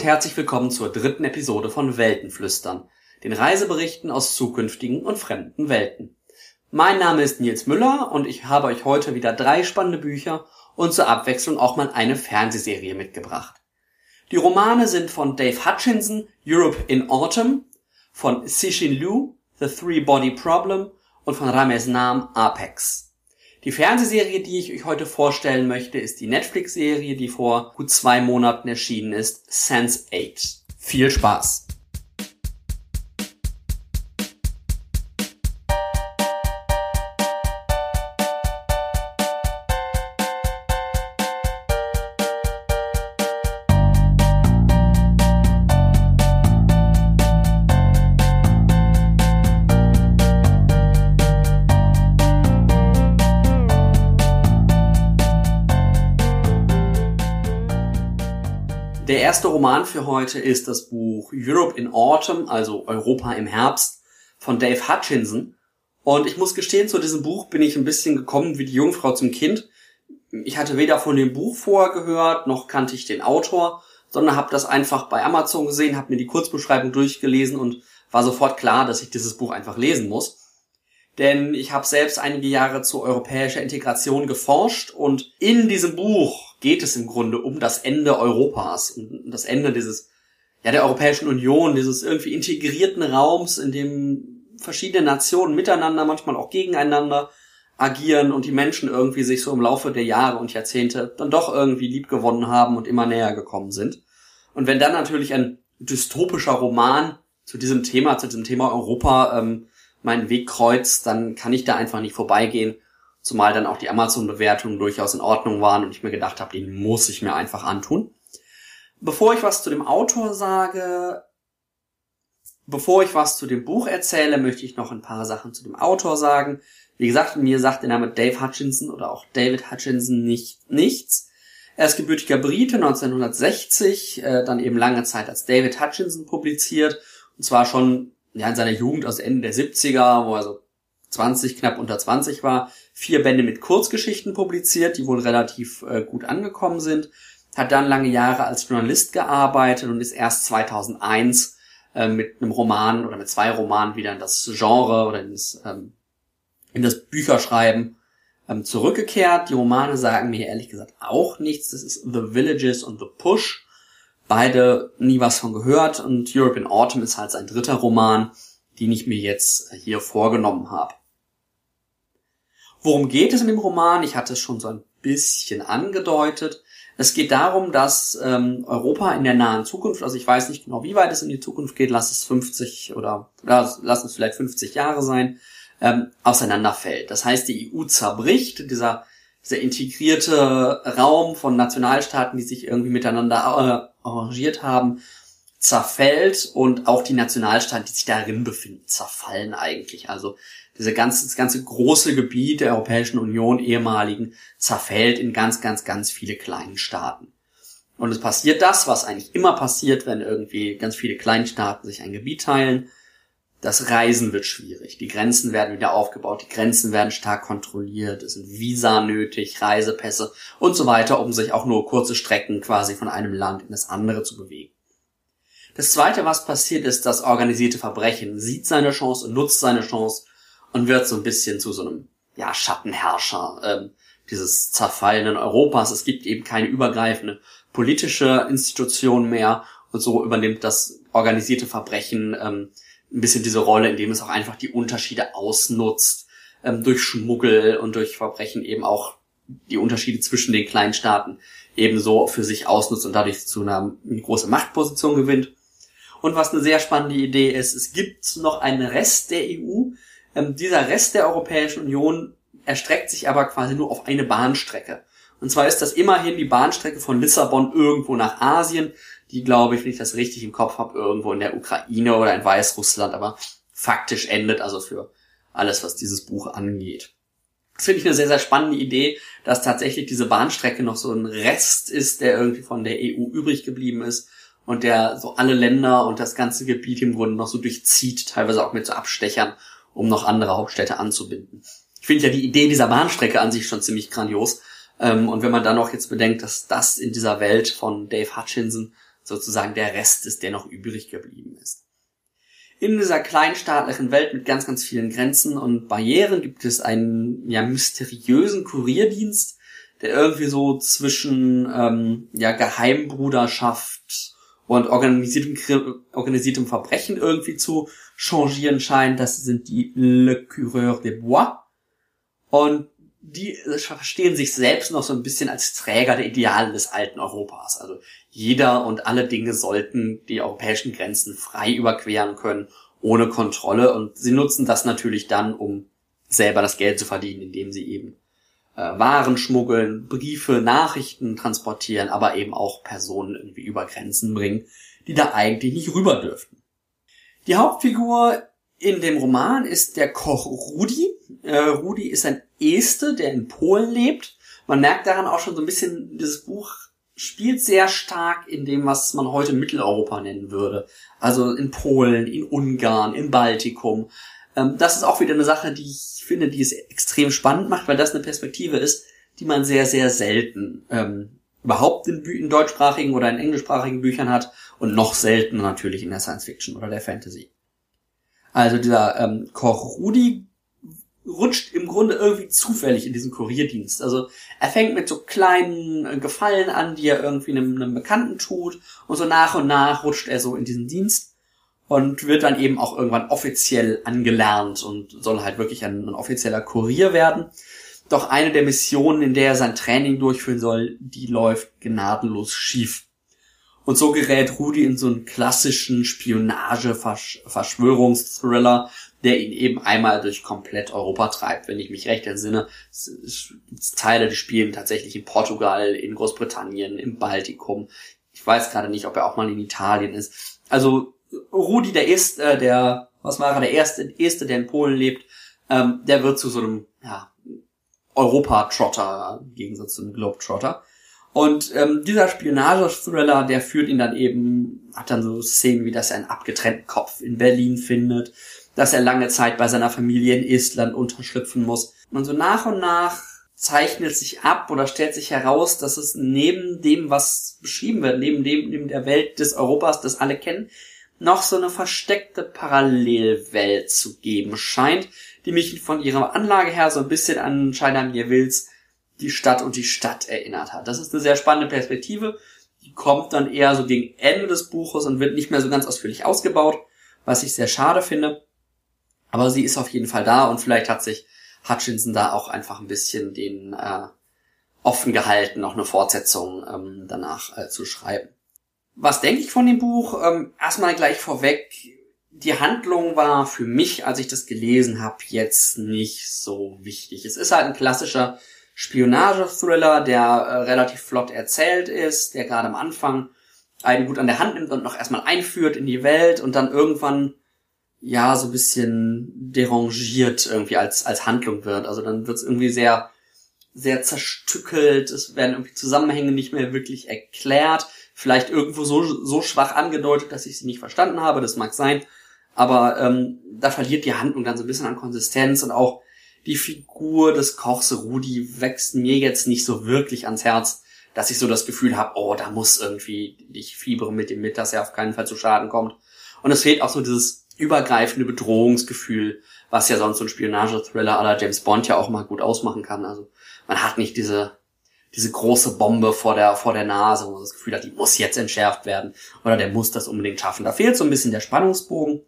und herzlich willkommen zur dritten Episode von Weltenflüstern, den Reiseberichten aus zukünftigen und fremden Welten. Mein Name ist Nils Müller und ich habe euch heute wieder drei spannende Bücher und zur Abwechslung auch mal eine Fernsehserie mitgebracht. Die Romane sind von Dave Hutchinson, Europe in Autumn, von Cixin Liu, The Three Body Problem und von Rames Nam, Apex. Die Fernsehserie, die ich euch heute vorstellen möchte, ist die Netflix-Serie, die vor gut zwei Monaten erschienen ist, Sense 8. Viel Spaß! Erste Roman für heute ist das Buch Europe in Autumn, also Europa im Herbst von Dave Hutchinson. Und ich muss gestehen, zu diesem Buch bin ich ein bisschen gekommen wie die Jungfrau zum Kind. Ich hatte weder von dem Buch vorher gehört, noch kannte ich den Autor, sondern habe das einfach bei Amazon gesehen, habe mir die Kurzbeschreibung durchgelesen und war sofort klar, dass ich dieses Buch einfach lesen muss. Denn ich habe selbst einige Jahre zu europäischer Integration geforscht und in diesem Buch geht es im Grunde um das Ende Europas, um das Ende dieses, ja, der Europäischen Union, dieses irgendwie integrierten Raums, in dem verschiedene Nationen miteinander, manchmal auch gegeneinander agieren und die Menschen irgendwie sich so im Laufe der Jahre und Jahrzehnte dann doch irgendwie lieb gewonnen haben und immer näher gekommen sind. Und wenn dann natürlich ein dystopischer Roman zu diesem Thema, zu diesem Thema Europa ähm, meinen Weg kreuzt, dann kann ich da einfach nicht vorbeigehen Zumal dann auch die Amazon-Bewertungen durchaus in Ordnung waren und ich mir gedacht habe, den muss ich mir einfach antun. Bevor ich was zu dem Autor sage, bevor ich was zu dem Buch erzähle, möchte ich noch ein paar Sachen zu dem Autor sagen. Wie gesagt, mir sagt der Name Dave Hutchinson oder auch David Hutchinson nicht nichts. Er ist gebürtiger Brite, 1960, äh, dann eben lange Zeit als David Hutchinson publiziert. Und zwar schon ja, in seiner Jugend aus Ende der 70er, wo er so 20, knapp unter 20 war, vier Bände mit Kurzgeschichten publiziert, die wohl relativ äh, gut angekommen sind, hat dann lange Jahre als Journalist gearbeitet und ist erst 2001 äh, mit einem Roman oder mit zwei Romanen wieder in das Genre oder in das, ähm, in das Bücherschreiben ähm, zurückgekehrt. Die Romane sagen mir ehrlich gesagt auch nichts. Das ist The Villages und The Push. Beide nie was von gehört und Europe in Autumn ist halt sein dritter Roman, den ich mir jetzt hier vorgenommen habe. Worum geht es in dem Roman? Ich hatte es schon so ein bisschen angedeutet. Es geht darum, dass ähm, Europa in der nahen Zukunft, also ich weiß nicht genau, wie weit es in die Zukunft geht, lass es 50 oder ja, lass es vielleicht 50 Jahre sein, ähm, auseinanderfällt. Das heißt, die EU zerbricht, dieser, dieser integrierte Raum von Nationalstaaten, die sich irgendwie miteinander äh, arrangiert haben, zerfällt und auch die Nationalstaaten, die sich darin befinden, zerfallen eigentlich. Also diese ganze, das ganze große Gebiet der Europäischen Union ehemaligen zerfällt in ganz, ganz, ganz viele kleinen Staaten. Und es passiert das, was eigentlich immer passiert, wenn irgendwie ganz viele Kleinstaaten sich ein Gebiet teilen. Das Reisen wird schwierig. Die Grenzen werden wieder aufgebaut. Die Grenzen werden stark kontrolliert. Es sind Visa nötig, Reisepässe und so weiter, um sich auch nur kurze Strecken quasi von einem Land in das andere zu bewegen. Das zweite, was passiert, ist, das organisierte Verbrechen sieht seine Chance und nutzt seine Chance und wird so ein bisschen zu so einem ja, Schattenherrscher ähm, dieses zerfallenen Europas. Es gibt eben keine übergreifende politische Institution mehr und so übernimmt das organisierte Verbrechen ähm, ein bisschen diese Rolle, indem es auch einfach die Unterschiede ausnutzt, ähm, durch Schmuggel und durch Verbrechen eben auch die Unterschiede zwischen den kleinen Staaten ebenso für sich ausnutzt und dadurch zu einer eine große Machtposition gewinnt. Und was eine sehr spannende Idee ist, es gibt noch einen Rest der EU, ähm, dieser Rest der Europäischen Union erstreckt sich aber quasi nur auf eine Bahnstrecke. Und zwar ist das immerhin die Bahnstrecke von Lissabon irgendwo nach Asien, die, glaube ich, wenn ich das richtig im Kopf habe, irgendwo in der Ukraine oder in Weißrussland, aber faktisch endet also für alles, was dieses Buch angeht. Das finde ich eine sehr, sehr spannende Idee, dass tatsächlich diese Bahnstrecke noch so ein Rest ist, der irgendwie von der EU übrig geblieben ist und der so alle Länder und das ganze Gebiet im Grunde noch so durchzieht, teilweise auch mit so Abstechern um noch andere Hauptstädte anzubinden. Ich finde ja die Idee dieser Bahnstrecke an sich schon ziemlich grandios, Ähm, und wenn man dann noch jetzt bedenkt, dass das in dieser Welt von Dave Hutchinson sozusagen der Rest ist, der noch übrig geblieben ist. In dieser kleinstaatlichen Welt mit ganz, ganz vielen Grenzen und Barrieren gibt es einen ja, mysteriösen Kurierdienst, der irgendwie so zwischen ähm, ja, Geheimbruderschaft und organisiertem, organisiertem Verbrechen irgendwie zu changieren scheint. Das sind die Le Coureur des Bois. Und die verstehen sich selbst noch so ein bisschen als Träger der Ideale des alten Europas. Also jeder und alle Dinge sollten die europäischen Grenzen frei überqueren können, ohne Kontrolle. Und sie nutzen das natürlich dann, um selber das Geld zu verdienen, indem sie eben äh, Waren schmuggeln, Briefe, Nachrichten transportieren, aber eben auch Personen irgendwie über Grenzen bringen, die da eigentlich nicht rüber dürften. Die Hauptfigur in dem Roman ist der Koch Rudi. Äh, Rudi ist ein Este, der in Polen lebt. Man merkt daran auch schon so ein bisschen, dieses Buch spielt sehr stark in dem, was man heute Mitteleuropa nennen würde. Also in Polen, in Ungarn, im Baltikum. Ähm, das ist auch wieder eine Sache, die ich finde, die es extrem spannend macht, weil das eine Perspektive ist, die man sehr, sehr selten ähm, überhaupt in, in deutschsprachigen oder in englischsprachigen Büchern hat und noch seltener natürlich in der Science Fiction oder der Fantasy. Also dieser ähm, Koch Rudi rutscht im Grunde irgendwie zufällig in diesen Kurierdienst. Also er fängt mit so kleinen äh, Gefallen an, die er irgendwie einem, einem Bekannten tut und so nach und nach rutscht er so in diesen Dienst und wird dann eben auch irgendwann offiziell angelernt und soll halt wirklich ein, ein offizieller Kurier werden. Doch eine der Missionen, in der er sein Training durchführen soll, die läuft gnadenlos schief. Und so gerät Rudi in so einen klassischen Spionage-Verschwörungsthriller, der ihn eben einmal durch komplett Europa treibt. Wenn ich mich recht entsinne, Teile, die spielen tatsächlich in Portugal, in Großbritannien, im Baltikum. Ich weiß gerade nicht, ob er auch mal in Italien ist. Also Rudi, der ist, äh, der, was war er, der erste, erste, der in Polen lebt, ähm, der wird zu so einem, ja, Europa-Trotter, im Gegensatz zu einem Globe-Trotter. Und ähm, dieser Spionage-Thriller, der führt ihn dann eben, hat dann so Szenen wie, dass er einen abgetrennten Kopf in Berlin findet, dass er lange Zeit bei seiner Familie in Estland unterschlüpfen muss. Und so nach und nach zeichnet sich ab oder stellt sich heraus, dass es neben dem, was beschrieben wird, neben dem, neben der Welt des Europas, das alle kennen, noch so eine versteckte Parallelwelt zu geben scheint, die mich von ihrer Anlage her so ein bisschen an China Mir Wills die Stadt und die Stadt erinnert hat. Das ist eine sehr spannende Perspektive. Die kommt dann eher so gegen Ende des Buches und wird nicht mehr so ganz ausführlich ausgebaut, was ich sehr schade finde. Aber sie ist auf jeden Fall da und vielleicht hat sich Hutchinson da auch einfach ein bisschen den äh, offen gehalten, noch eine Fortsetzung ähm, danach äh, zu schreiben. Was denke ich von dem Buch? Ähm, erstmal gleich vorweg, die Handlung war für mich, als ich das gelesen habe, jetzt nicht so wichtig. Es ist halt ein klassischer Spionage-Thriller, der äh, relativ flott erzählt ist, der gerade am Anfang einen gut an der Hand nimmt und noch erstmal einführt in die Welt und dann irgendwann ja so ein bisschen derangiert irgendwie als als Handlung wird. Also dann wird es irgendwie sehr sehr zerstückelt, es werden irgendwie Zusammenhänge nicht mehr wirklich erklärt vielleicht irgendwo so, so schwach angedeutet, dass ich sie nicht verstanden habe, das mag sein, aber ähm, da verliert die Handlung dann so ein bisschen an Konsistenz und auch die Figur des Kochs Rudi wächst mir jetzt nicht so wirklich ans Herz, dass ich so das Gefühl habe, oh, da muss irgendwie, ich fiebere mit ihm mit, dass er auf keinen Fall zu Schaden kommt. Und es fehlt auch so dieses übergreifende Bedrohungsgefühl, was ja sonst so ein Spionage-Thriller aller James Bond ja auch mal gut ausmachen kann. Also man hat nicht diese diese große Bombe vor der, vor der Nase, wo man das Gefühl hat, die muss jetzt entschärft werden oder der muss das unbedingt schaffen. Da fehlt so ein bisschen der Spannungsbogen.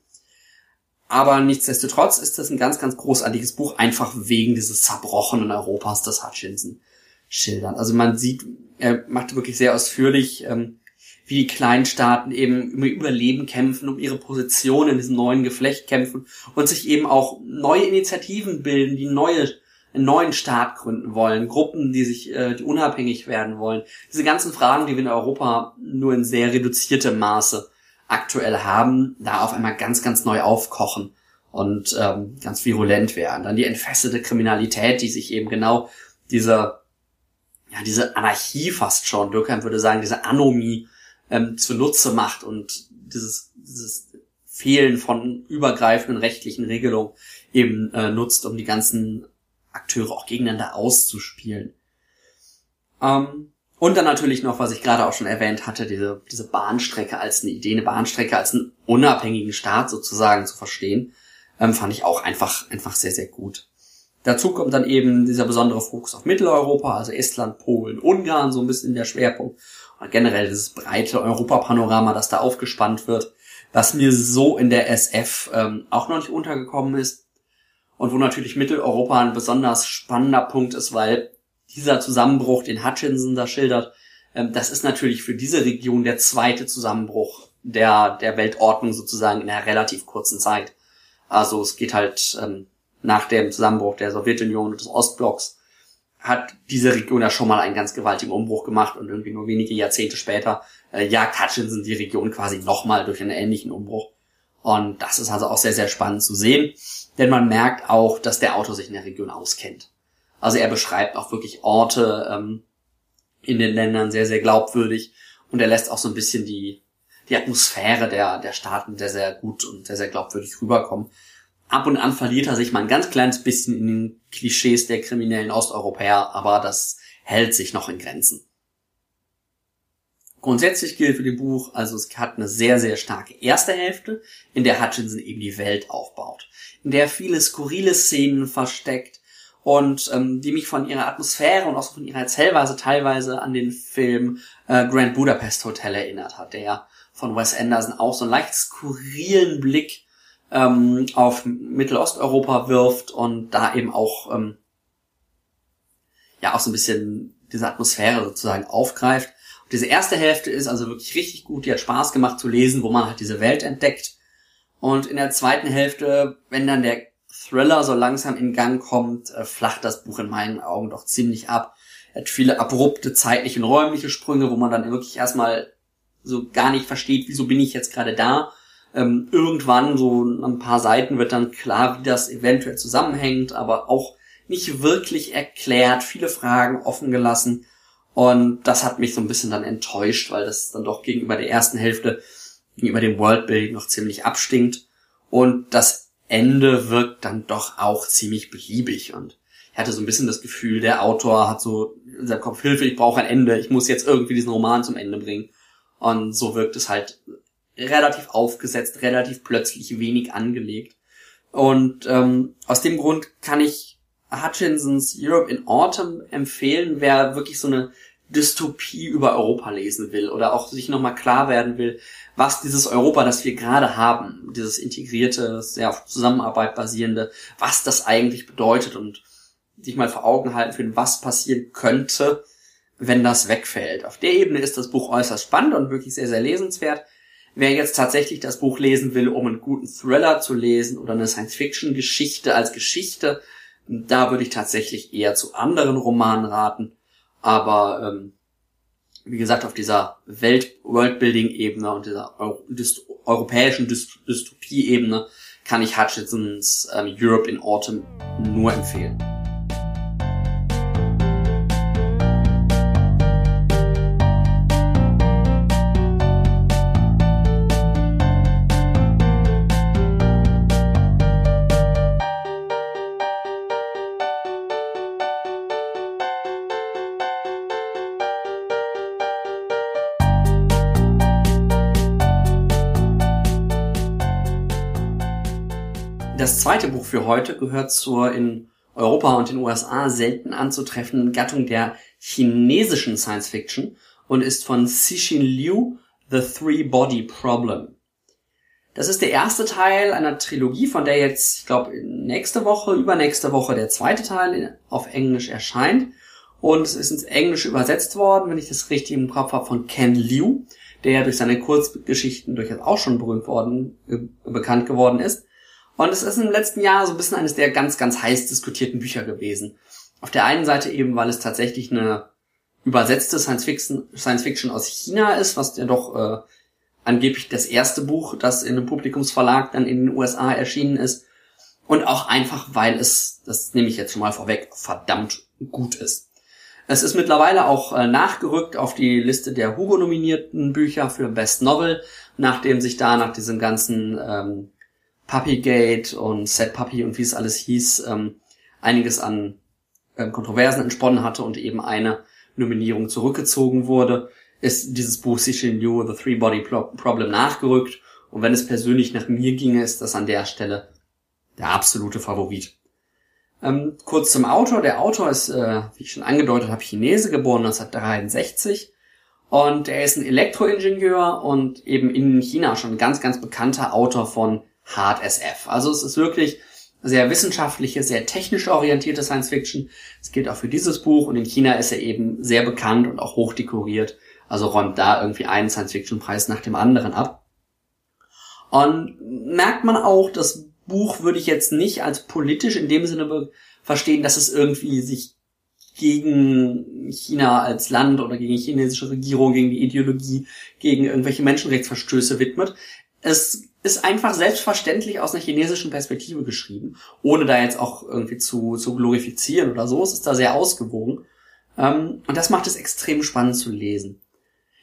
Aber nichtsdestotrotz ist das ein ganz, ganz großartiges Buch, einfach wegen dieses zerbrochenen Europas, das Hutchinson schildert. Also man sieht, er macht wirklich sehr ausführlich, ähm, wie die Kleinstaaten eben um ihr Überleben kämpfen, um ihre Position in diesem neuen Geflecht kämpfen und sich eben auch neue Initiativen bilden, die neue einen neuen Staat gründen wollen, Gruppen, die sich, äh, die unabhängig werden wollen. Diese ganzen Fragen, die wir in Europa nur in sehr reduziertem Maße aktuell haben, da auf einmal ganz, ganz neu aufkochen und ähm, ganz virulent werden. Dann die entfesselte Kriminalität, die sich eben genau diese, ja, diese Anarchie fast schon, Durkheim würde sagen, diese Anomie ähm, zunutze macht und dieses, dieses Fehlen von übergreifenden rechtlichen Regelungen eben äh, nutzt, um die ganzen Akteure auch gegeneinander auszuspielen. Ähm, und dann natürlich noch, was ich gerade auch schon erwähnt hatte, diese, diese Bahnstrecke als eine Idee, eine Bahnstrecke als einen unabhängigen Staat sozusagen zu verstehen, ähm, fand ich auch einfach, einfach sehr, sehr gut. Dazu kommt dann eben dieser besondere Fokus auf Mitteleuropa, also Estland, Polen, Ungarn, so ein bisschen der Schwerpunkt. Und generell dieses breite Europapanorama, das da aufgespannt wird, was mir so in der SF ähm, auch noch nicht untergekommen ist. Und wo natürlich Mitteleuropa ein besonders spannender Punkt ist, weil dieser Zusammenbruch, den Hutchinson da schildert, ähm, das ist natürlich für diese Region der zweite Zusammenbruch der, der Weltordnung sozusagen in einer relativ kurzen Zeit. Also es geht halt ähm, nach dem Zusammenbruch der Sowjetunion und des Ostblocks hat diese Region ja schon mal einen ganz gewaltigen Umbruch gemacht und irgendwie nur wenige Jahrzehnte später äh, jagt Hutchinson die Region quasi nochmal durch einen ähnlichen Umbruch. Und das ist also auch sehr, sehr spannend zu sehen, denn man merkt auch, dass der Autor sich in der Region auskennt. Also er beschreibt auch wirklich Orte ähm, in den Ländern sehr, sehr glaubwürdig und er lässt auch so ein bisschen die, die Atmosphäre der, der Staaten sehr, sehr gut und sehr, sehr glaubwürdig rüberkommen. Ab und an verliert er sich mal ein ganz kleines bisschen in den Klischees der kriminellen Osteuropäer, aber das hält sich noch in Grenzen. Grundsätzlich gilt für den Buch, also es hat eine sehr, sehr starke erste Hälfte, in der Hutchinson eben die Welt aufbaut, in der viele skurrile Szenen versteckt, und ähm, die mich von ihrer Atmosphäre und auch von ihrer Erzählweise teilweise an den Film äh, Grand Budapest Hotel erinnert hat, der von Wes Anderson auch so einen leicht skurrilen Blick ähm, auf Mittelosteuropa wirft und da eben auch ähm, ja auch so ein bisschen diese Atmosphäre sozusagen aufgreift. Und diese erste Hälfte ist also wirklich richtig gut, die hat Spaß gemacht zu lesen, wo man halt diese Welt entdeckt. Und in der zweiten Hälfte, wenn dann der Thriller so langsam in Gang kommt, äh, flacht das Buch in meinen Augen doch ziemlich ab. Er hat viele abrupte zeitliche und räumliche Sprünge, wo man dann wirklich erstmal so gar nicht versteht, wieso bin ich jetzt gerade da. Ähm, irgendwann, so ein paar Seiten, wird dann klar, wie das eventuell zusammenhängt, aber auch nicht wirklich erklärt, viele Fragen offen gelassen. Und das hat mich so ein bisschen dann enttäuscht, weil das dann doch gegenüber der ersten Hälfte, gegenüber dem Worldbuilding noch ziemlich abstinkt. Und das Ende wirkt dann doch auch ziemlich beliebig und ich hatte so ein bisschen das Gefühl, der Autor hat so in seinem Kopf, Hilfe, ich brauche ein Ende, ich muss jetzt irgendwie diesen Roman zum Ende bringen. Und so wirkt es halt relativ aufgesetzt, relativ plötzlich wenig angelegt. Und ähm, aus dem Grund kann ich Hutchinsons Europe in Autumn empfehlen, wer wirklich so eine Dystopie über Europa lesen will oder auch sich nochmal klar werden will, was dieses Europa, das wir gerade haben, dieses integrierte, sehr auf Zusammenarbeit basierende, was das eigentlich bedeutet und sich mal vor Augen halten für was passieren könnte, wenn das wegfällt. Auf der Ebene ist das Buch äußerst spannend und wirklich sehr, sehr lesenswert. Wer jetzt tatsächlich das Buch lesen will, um einen guten Thriller zu lesen oder eine Science-Fiction-Geschichte als Geschichte, da würde ich tatsächlich eher zu anderen Romanen raten. Aber ähm, wie gesagt, auf dieser Welt-Worldbuilding-Ebene und dieser Euro Dyst europäischen Dyst Dystopie-Ebene kann ich Hutchinsons ähm, Europe in Autumn nur empfehlen. Zweite Buch für heute gehört zur in Europa und den USA selten anzutreffenden Gattung der chinesischen Science Fiction und ist von Cixin Liu The Three Body Problem. Das ist der erste Teil einer Trilogie, von der jetzt, ich glaube, nächste Woche, übernächste Woche der zweite Teil auf Englisch erscheint. Und es ist ins Englische übersetzt worden, wenn ich das richtig im Kopf habe, von Ken Liu, der ja durch seine Kurzgeschichten durchaus auch schon berühmt worden, äh, bekannt geworden ist. Und es ist im letzten Jahr so ein bisschen eines der ganz, ganz heiß diskutierten Bücher gewesen. Auf der einen Seite eben, weil es tatsächlich eine übersetzte Science Fiction, Science Fiction aus China ist, was ja doch äh, angeblich das erste Buch, das in einem Publikumsverlag dann in den USA erschienen ist. Und auch einfach, weil es, das nehme ich jetzt schon mal vorweg, verdammt gut ist. Es ist mittlerweile auch äh, nachgerückt auf die Liste der Hugo-nominierten Bücher für Best Novel, nachdem sich da nach diesem ganzen ähm, Puppygate und Set Puppy und wie es alles hieß, ähm, einiges an ähm, Kontroversen entsponnen hatte und eben eine Nominierung zurückgezogen wurde, ist dieses Buch Cixin Liu, The Three Body Problem nachgerückt. Und wenn es persönlich nach mir ginge, ist das an der Stelle der absolute Favorit. Ähm, kurz zum Autor. Der Autor ist, äh, wie ich schon angedeutet habe, Chinese, geboren 1963. Und er ist ein Elektroingenieur und eben in China schon ein ganz, ganz bekannter Autor von Hard SF. Also es ist wirklich sehr wissenschaftliche, sehr technisch orientierte Science Fiction. Es gilt auch für dieses Buch und in China ist er eben sehr bekannt und auch hoch dekoriert. Also räumt da irgendwie einen Science Fiction Preis nach dem anderen ab. Und merkt man auch, das Buch würde ich jetzt nicht als politisch in dem Sinne verstehen, dass es irgendwie sich gegen China als Land oder gegen die chinesische Regierung, gegen die Ideologie, gegen irgendwelche Menschenrechtsverstöße widmet. Es ist einfach selbstverständlich aus einer chinesischen Perspektive geschrieben, ohne da jetzt auch irgendwie zu, zu glorifizieren oder so. Es ist da sehr ausgewogen. Ähm, und das macht es extrem spannend zu lesen.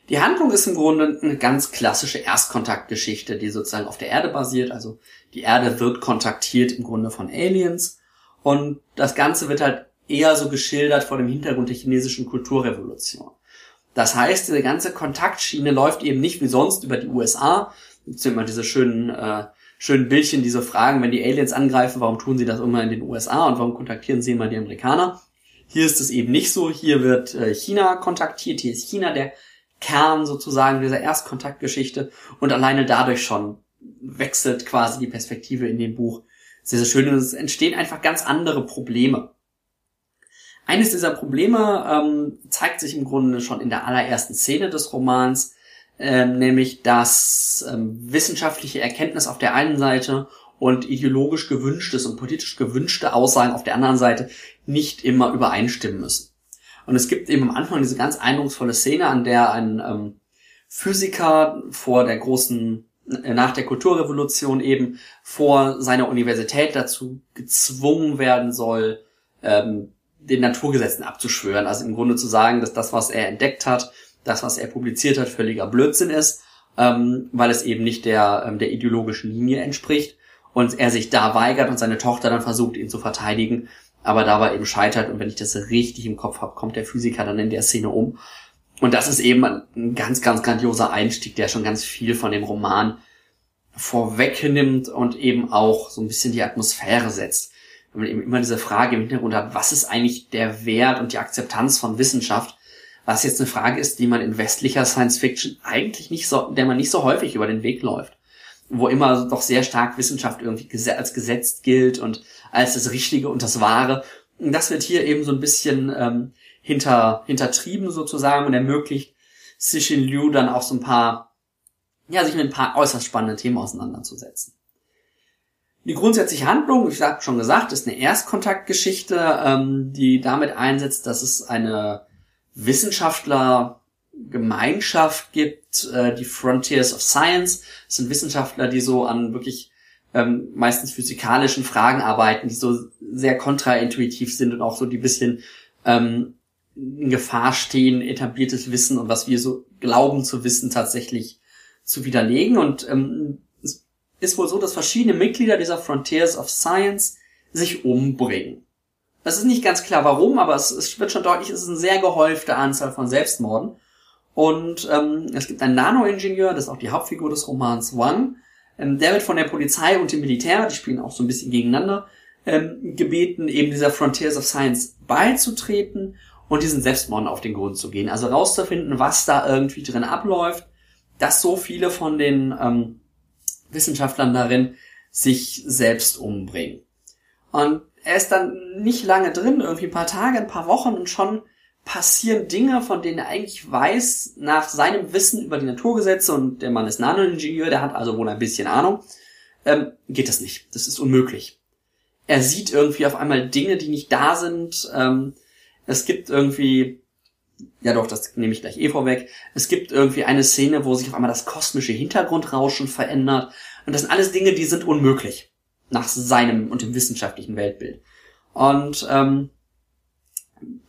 Die Handlung ist im Grunde eine ganz klassische Erstkontaktgeschichte, die sozusagen auf der Erde basiert. Also die Erde wird kontaktiert im Grunde von Aliens und das Ganze wird halt eher so geschildert vor dem Hintergrund der chinesischen Kulturrevolution. Das heißt, diese ganze Kontaktschiene läuft eben nicht wie sonst über die USA. Es sind immer diese schönen, äh, schönen Bildchen, die so fragen, wenn die Aliens angreifen, warum tun sie das immer in den USA und warum kontaktieren sie immer die Amerikaner? Hier ist es eben nicht so. Hier wird äh, China kontaktiert. Hier ist China der Kern sozusagen dieser Erstkontaktgeschichte und alleine dadurch schon wechselt quasi die Perspektive in dem Buch. Sehr, sehr schön und es entstehen einfach ganz andere Probleme. Eines dieser Probleme ähm, zeigt sich im Grunde schon in der allerersten Szene des Romans, ähm, nämlich dass ähm, wissenschaftliche Erkenntnis auf der einen Seite und ideologisch gewünschtes und politisch gewünschte Aussagen auf der anderen Seite nicht immer übereinstimmen müssen. Und es gibt eben am Anfang diese ganz eindrucksvolle Szene, an der ein ähm, Physiker vor der großen, äh, nach der Kulturrevolution eben vor seiner Universität dazu gezwungen werden soll, ähm, den Naturgesetzen abzuschwören. Also im Grunde zu sagen, dass das, was er entdeckt hat, das, was er publiziert hat, völliger Blödsinn ist, ähm, weil es eben nicht der, ähm, der ideologischen Linie entspricht und er sich da weigert und seine Tochter dann versucht, ihn zu verteidigen aber dabei eben scheitert. Und wenn ich das richtig im Kopf habe, kommt der Physiker dann in der Szene um. Und das ist eben ein ganz, ganz grandioser Einstieg, der schon ganz viel von dem Roman vorwegnimmt und eben auch so ein bisschen die Atmosphäre setzt. Wenn man eben immer diese Frage im Hintergrund hat, was ist eigentlich der Wert und die Akzeptanz von Wissenschaft? Was jetzt eine Frage ist, die man in westlicher Science Fiction eigentlich nicht so, der man nicht so häufig über den Weg läuft. Wo immer doch sehr stark Wissenschaft irgendwie als gesetzt gilt und als das Richtige und das Wahre. Und das wird hier eben so ein bisschen ähm, hinter, hintertrieben sozusagen und ermöglicht Cixin Liu dann auch so ein paar, ja, sich mit ein paar äußerst spannenden Themen auseinanderzusetzen. Die grundsätzliche Handlung, ich habe schon gesagt, ist eine Erstkontaktgeschichte, ähm, die damit einsetzt, dass es eine Wissenschaftlergemeinschaft gibt, äh, die Frontiers of Science. Das sind Wissenschaftler, die so an wirklich ähm, meistens physikalischen Fragen arbeiten, die so sehr kontraintuitiv sind und auch so die bisschen ähm, in Gefahr stehen, etabliertes Wissen und was wir so glauben zu wissen tatsächlich zu widerlegen. Und ähm, es ist wohl so, dass verschiedene Mitglieder dieser Frontiers of Science sich umbringen. Es ist nicht ganz klar warum, aber es, es wird schon deutlich, es ist eine sehr gehäufte Anzahl von Selbstmorden. Und ähm, es gibt einen Nanoingenieur, das ist auch die Hauptfigur des Romans One, ähm, der wird von der Polizei und dem Militär, die spielen auch so ein bisschen gegeneinander, ähm, gebeten, eben dieser Frontiers of Science beizutreten und diesen Selbstmorden auf den Grund zu gehen. Also rauszufinden, was da irgendwie drin abläuft, dass so viele von den ähm, Wissenschaftlern darin sich selbst umbringen. Und er ist dann nicht lange drin, irgendwie ein paar Tage, ein paar Wochen und schon passieren Dinge, von denen er eigentlich weiß, nach seinem Wissen über die Naturgesetze, und der Mann ist Nanoingenieur, der hat also wohl ein bisschen Ahnung, ähm, geht das nicht. Das ist unmöglich. Er sieht irgendwie auf einmal Dinge, die nicht da sind. Ähm, es gibt irgendwie, ja doch, das nehme ich gleich eh vorweg. Es gibt irgendwie eine Szene, wo sich auf einmal das kosmische Hintergrundrauschen verändert. Und das sind alles Dinge, die sind unmöglich. Nach seinem und dem wissenschaftlichen Weltbild. Und ähm,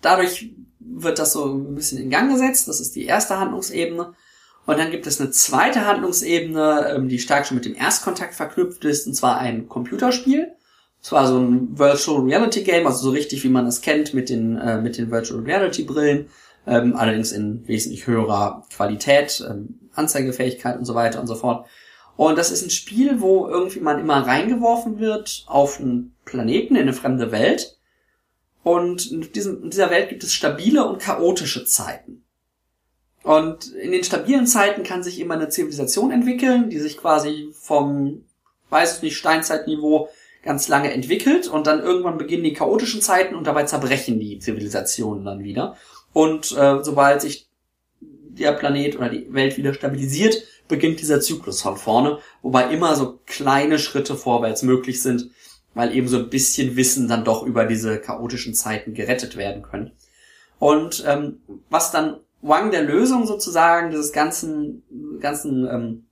dadurch wird das so ein bisschen in Gang gesetzt. Das ist die erste Handlungsebene. Und dann gibt es eine zweite Handlungsebene, ähm, die stark schon mit dem Erstkontakt verknüpft ist, und zwar ein Computerspiel. Zwar so ein Virtual Reality Game, also so richtig wie man es kennt mit den, äh, mit den Virtual Reality Brillen, ähm, allerdings in wesentlich höherer Qualität, ähm, Anzeigefähigkeit und so weiter und so fort. Und das ist ein Spiel, wo irgendwie man immer reingeworfen wird auf einen Planeten, in eine fremde Welt. Und in, diesem, in dieser Welt gibt es stabile und chaotische Zeiten. Und in den stabilen Zeiten kann sich immer eine Zivilisation entwickeln, die sich quasi vom, weiß ich nicht, Steinzeitniveau ganz lange entwickelt und dann irgendwann beginnen die chaotischen Zeiten und dabei zerbrechen die Zivilisationen dann wieder. Und äh, sobald sich der Planet oder die Welt wieder stabilisiert, beginnt dieser Zyklus von vorne, wobei immer so kleine Schritte vorwärts möglich sind, weil eben so ein bisschen Wissen dann doch über diese chaotischen Zeiten gerettet werden können. Und ähm, was dann Wang der Lösung sozusagen dieses ganzen ganzen ähm,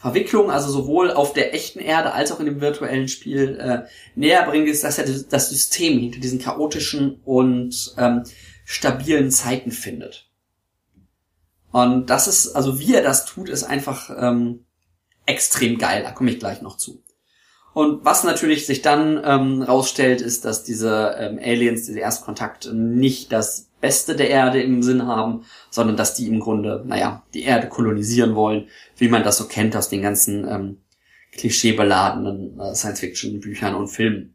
Verwicklung, also sowohl auf der echten Erde als auch in dem virtuellen Spiel äh, näher bringt, ist, dass er das System hinter diesen chaotischen und ähm, stabilen Zeiten findet. Und das ist, also wie er das tut, ist einfach ähm, extrem geil. Da komme ich gleich noch zu. Und was natürlich sich dann ähm, rausstellt, ist, dass diese ähm, Aliens, diese Erstkontakte, nicht das Beste der Erde im Sinn haben, sondern dass die im Grunde, naja, die Erde kolonisieren wollen, wie man das so kennt aus den ganzen ähm, klischeebeladenen äh, Science-Fiction-Büchern und Filmen.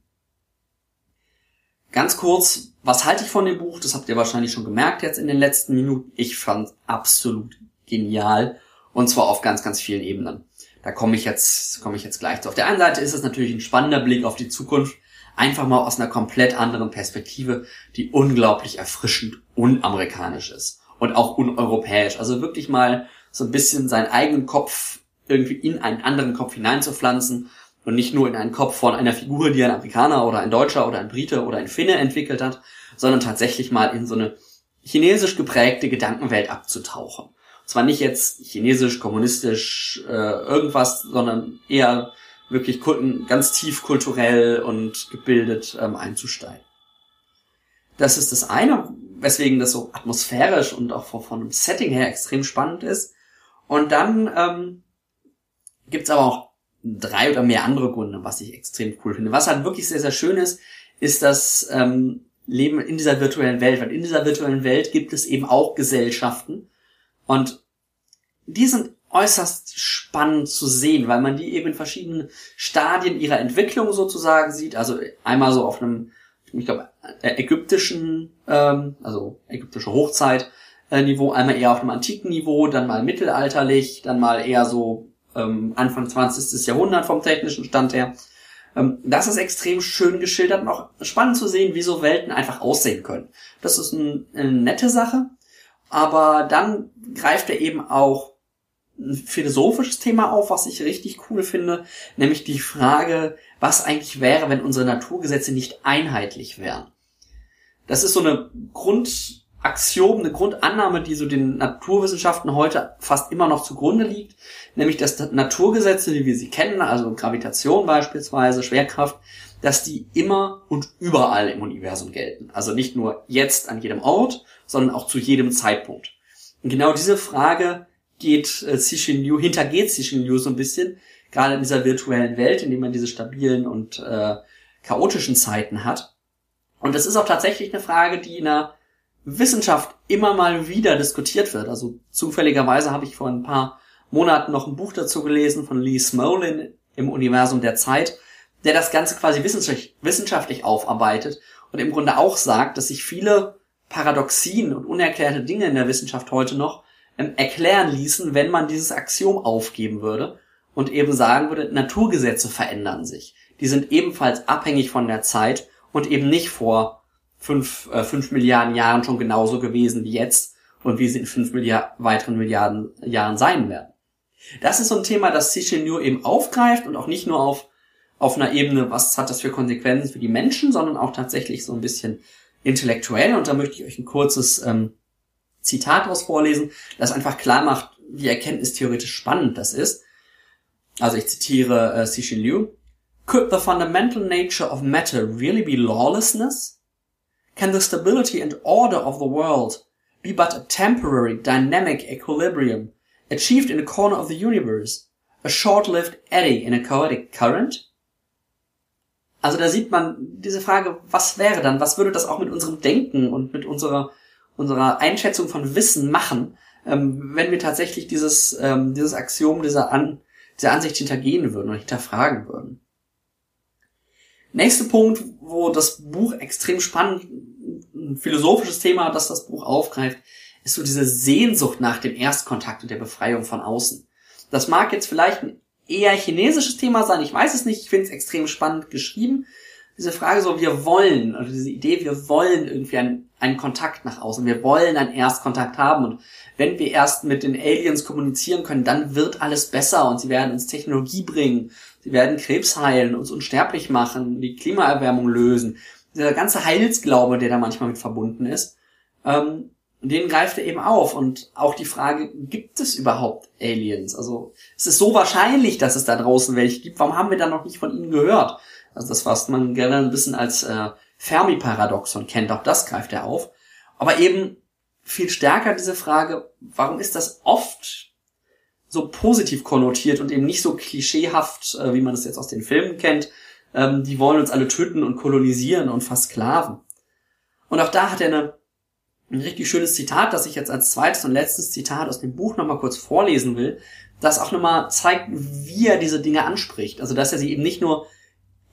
Ganz kurz, was halte ich von dem Buch? Das habt ihr wahrscheinlich schon gemerkt jetzt in den letzten Minuten. Ich fand absolut genial und zwar auf ganz, ganz vielen Ebenen. Da komme ich jetzt, komme ich jetzt gleich zu. Auf der einen Seite ist es natürlich ein spannender Blick auf die Zukunft, einfach mal aus einer komplett anderen Perspektive, die unglaublich erfrischend unamerikanisch ist und auch uneuropäisch. Also wirklich mal so ein bisschen seinen eigenen Kopf irgendwie in einen anderen Kopf hineinzupflanzen und nicht nur in einen Kopf von einer Figur, die ein Amerikaner oder ein Deutscher oder ein Brite oder ein Finne entwickelt hat, sondern tatsächlich mal in so eine chinesisch geprägte Gedankenwelt abzutauchen. Und zwar nicht jetzt chinesisch, kommunistisch, äh, irgendwas, sondern eher wirklich ganz tief kulturell und gebildet ähm, einzusteigen. Das ist das eine, weswegen das so atmosphärisch und auch von, von einem Setting her extrem spannend ist. Und dann ähm, gibt aber auch drei oder mehr andere Gründe, was ich extrem cool finde. Was halt wirklich sehr, sehr schön ist, ist das ähm, Leben in dieser virtuellen Welt. Weil in dieser virtuellen Welt gibt es eben auch Gesellschaften. Und die sind äußerst spannend zu sehen, weil man die eben in verschiedenen Stadien ihrer Entwicklung sozusagen sieht. Also einmal so auf einem, ich glaube, ägyptischen, ähm, also ägyptische Hochzeit Niveau, einmal eher auf einem antiken Niveau, dann mal mittelalterlich, dann mal eher so ähm, Anfang 20. Jahrhundert vom technischen Stand her. Ähm, das ist extrem schön geschildert und auch spannend zu sehen, wie so Welten einfach aussehen können. Das ist ein, eine nette Sache, aber dann greift er eben auch ein philosophisches Thema auf, was ich richtig cool finde, nämlich die Frage, was eigentlich wäre, wenn unsere Naturgesetze nicht einheitlich wären. Das ist so eine Grundaxiom, eine Grundannahme, die so den Naturwissenschaften heute fast immer noch zugrunde liegt, nämlich dass Naturgesetze, wie wir sie kennen, also Gravitation beispielsweise, Schwerkraft, dass die immer und überall im Universum gelten. Also nicht nur jetzt an jedem Ort, sondern auch zu jedem Zeitpunkt. Und genau diese Frage geht äh, Cixin Liu, hintergeht Cixin Liu so ein bisschen, gerade in dieser virtuellen Welt, in der man diese stabilen und äh, chaotischen Zeiten hat. Und das ist auch tatsächlich eine Frage, die in der Wissenschaft immer mal wieder diskutiert wird. Also zufälligerweise habe ich vor ein paar Monaten noch ein Buch dazu gelesen von Lee Smolin im Universum der Zeit, der das Ganze quasi wissenschaftlich, aufarbeitet und im Grunde auch sagt, dass sich viele Paradoxien und unerklärte Dinge in der Wissenschaft heute noch ähm, erklären ließen, wenn man dieses Axiom aufgeben würde und eben sagen würde, Naturgesetze verändern sich. Die sind ebenfalls abhängig von der Zeit und eben nicht vor fünf, äh, fünf Milliarden Jahren schon genauso gewesen wie jetzt und wie sie in fünf Milliard weiteren Milliarden Jahren sein werden. Das ist so ein Thema, das Cixin Liu eben aufgreift und auch nicht nur auf, auf einer Ebene, was hat das für Konsequenzen für die Menschen, sondern auch tatsächlich so ein bisschen intellektuell. Und da möchte ich euch ein kurzes ähm, Zitat daraus vorlesen, das einfach klar macht, wie erkenntnistheoretisch spannend das ist. Also ich zitiere äh, Cixin Liu. Could the fundamental nature of matter really be lawlessness? Can the stability and order of the world be but a temporary dynamic equilibrium achieved in a corner of the universe, a short-lived eddy in a chaotic current? Also da sieht man diese Frage, was wäre dann, was würde das auch mit unserem Denken und mit unserer unserer Einschätzung von Wissen machen, ähm, wenn wir tatsächlich dieses, ähm, dieses Axiom dieser, An dieser Ansicht hintergehen würden oder hinterfragen würden. Nächster Punkt, wo das Buch extrem spannend, ein philosophisches Thema, das das Buch aufgreift, ist so diese Sehnsucht nach dem Erstkontakt und der Befreiung von außen. Das mag jetzt vielleicht ein eher chinesisches Thema sein, ich weiß es nicht, ich finde es extrem spannend geschrieben. Diese Frage so, wir wollen, oder diese Idee, wir wollen irgendwie einen, einen Kontakt nach außen, wir wollen einen Erstkontakt haben und wenn wir erst mit den Aliens kommunizieren können, dann wird alles besser und sie werden uns Technologie bringen, sie werden Krebs heilen, uns unsterblich machen, die Klimaerwärmung lösen. Dieser ganze Heilsglaube, der da manchmal mit verbunden ist, ähm, den greift er eben auf. Und auch die Frage, gibt es überhaupt Aliens? Also es ist so wahrscheinlich, dass es da draußen welche gibt. Warum haben wir dann noch nicht von ihnen gehört? Also das, was man gerne ein bisschen als äh, Fermi-Paradoxon kennt, auch das greift er auf. Aber eben viel stärker diese Frage, warum ist das oft so positiv konnotiert und eben nicht so klischeehaft, äh, wie man es jetzt aus den Filmen kennt. Ähm, die wollen uns alle töten und kolonisieren und versklaven. Und auch da hat er eine ein richtig schönes Zitat, das ich jetzt als zweites und letztes Zitat aus dem Buch nochmal kurz vorlesen will, das auch nochmal zeigt, wie er diese Dinge anspricht. Also, dass er sie eben nicht nur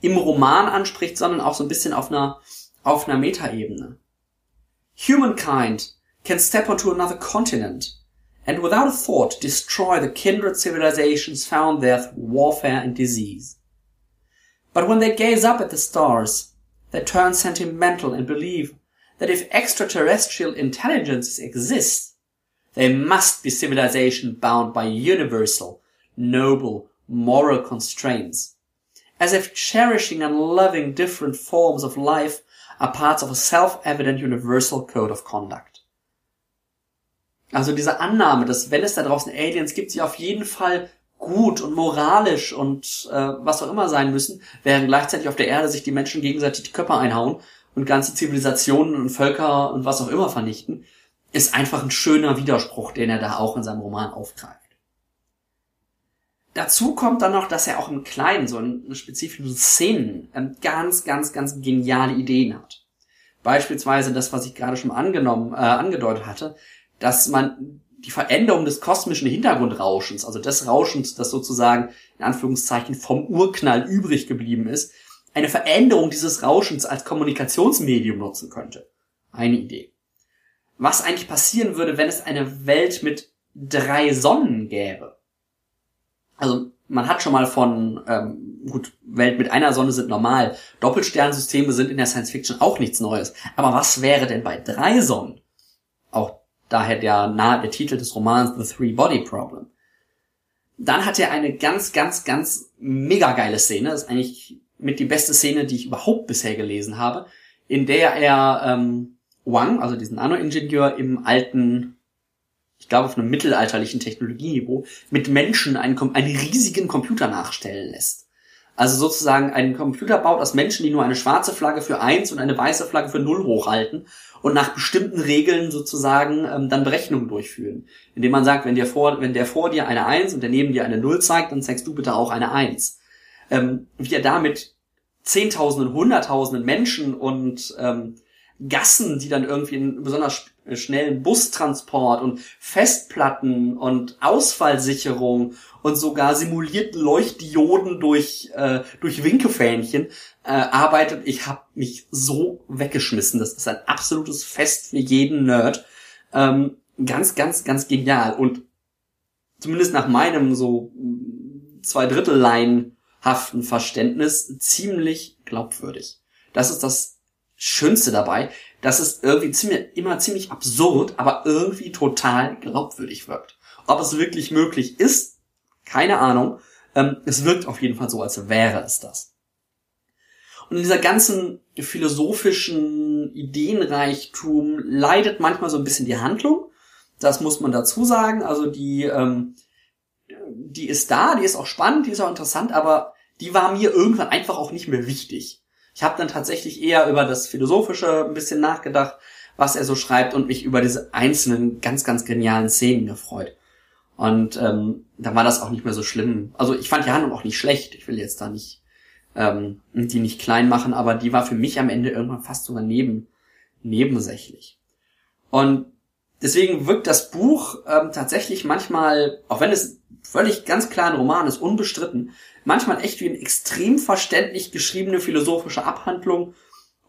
im Roman anspricht, sondern auch so ein bisschen auf einer, auf einer Metaebene. Humankind can step onto another continent and without a thought destroy the kindred civilizations found there through warfare and disease. But when they gaze up at the stars, they turn sentimental and believe that if extraterrestrial intelligences exist, they must be civilization bound by universal, noble, moral constraints, as if cherishing and loving different forms of life are parts of a self-evident universal code of conduct. Also diese Annahme, dass wenn es da draußen Aliens gibt, sie auf jeden Fall gut und moralisch und äh, was auch immer sein müssen, während gleichzeitig auf der Erde sich die Menschen gegenseitig die Köpfe einhauen und ganze Zivilisationen und Völker und was auch immer vernichten, ist einfach ein schöner Widerspruch, den er da auch in seinem Roman aufgreift. Dazu kommt dann noch, dass er auch im Kleinen, so in spezifischen Szenen, ähm, ganz, ganz, ganz geniale Ideen hat. Beispielsweise das, was ich gerade schon angenommen, äh, angedeutet hatte, dass man die Veränderung des kosmischen Hintergrundrauschens, also des Rauschens, das sozusagen in Anführungszeichen vom Urknall übrig geblieben ist, eine Veränderung dieses Rauschens als Kommunikationsmedium nutzen könnte. Eine Idee. Was eigentlich passieren würde, wenn es eine Welt mit drei Sonnen gäbe? Also man hat schon mal von, ähm, gut, Welt mit einer Sonne sind normal. Doppelsternsysteme sind in der Science Fiction auch nichts Neues. Aber was wäre denn bei drei Sonnen? Auch daher der, nahe der Titel des Romans The Three Body Problem. Dann hat er eine ganz, ganz, ganz mega geile Szene. Das ist eigentlich mit die beste Szene, die ich überhaupt bisher gelesen habe, in der er ähm, Wang, also diesen Nano-Ingenieur im alten, ich glaube auf einem mittelalterlichen Technologieniveau, mit Menschen einen, einen riesigen Computer nachstellen lässt. Also sozusagen einen Computer baut aus Menschen, die nur eine schwarze Flagge für eins und eine weiße Flagge für null hochhalten und nach bestimmten Regeln sozusagen ähm, dann Berechnungen durchführen. Indem man sagt, wenn der vor, wenn der vor dir eine eins und der neben dir eine null zeigt, dann zeigst du bitte auch eine eins ähm, wie er damit Zehntausenden, Hunderttausenden Menschen und ähm, Gassen, die dann irgendwie einen besonders schnellen Bustransport und Festplatten und Ausfallsicherung und sogar simulierten Leuchtdioden durch äh, durch Winkefähnchen äh, arbeitet. Ich habe mich so weggeschmissen. Das ist ein absolutes Fest für jeden Nerd. Ähm, ganz, ganz, ganz genial und zumindest nach meinem so zwei Drittel Line haften Verständnis ziemlich glaubwürdig. Das ist das Schönste dabei, dass es irgendwie ziemlich, immer ziemlich absurd, aber irgendwie total glaubwürdig wirkt. Ob es wirklich möglich ist, keine Ahnung. Ähm, es wirkt auf jeden Fall so, als wäre es das. Und in dieser ganzen philosophischen Ideenreichtum leidet manchmal so ein bisschen die Handlung. Das muss man dazu sagen. Also die, ähm, die ist da, die ist auch spannend, die ist auch interessant, aber die war mir irgendwann einfach auch nicht mehr wichtig. Ich habe dann tatsächlich eher über das Philosophische ein bisschen nachgedacht, was er so schreibt und mich über diese einzelnen ganz, ganz genialen Szenen gefreut. Und ähm, da war das auch nicht mehr so schlimm. Also ich fand die Handlung auch nicht schlecht. Ich will jetzt da nicht ähm, die nicht klein machen, aber die war für mich am Ende irgendwann fast sogar neben nebensächlich. Und deswegen wirkt das Buch ähm, tatsächlich manchmal, auch wenn es völlig ganz klar ein Roman ist, unbestritten, manchmal echt wie eine extrem verständlich geschriebene philosophische Abhandlung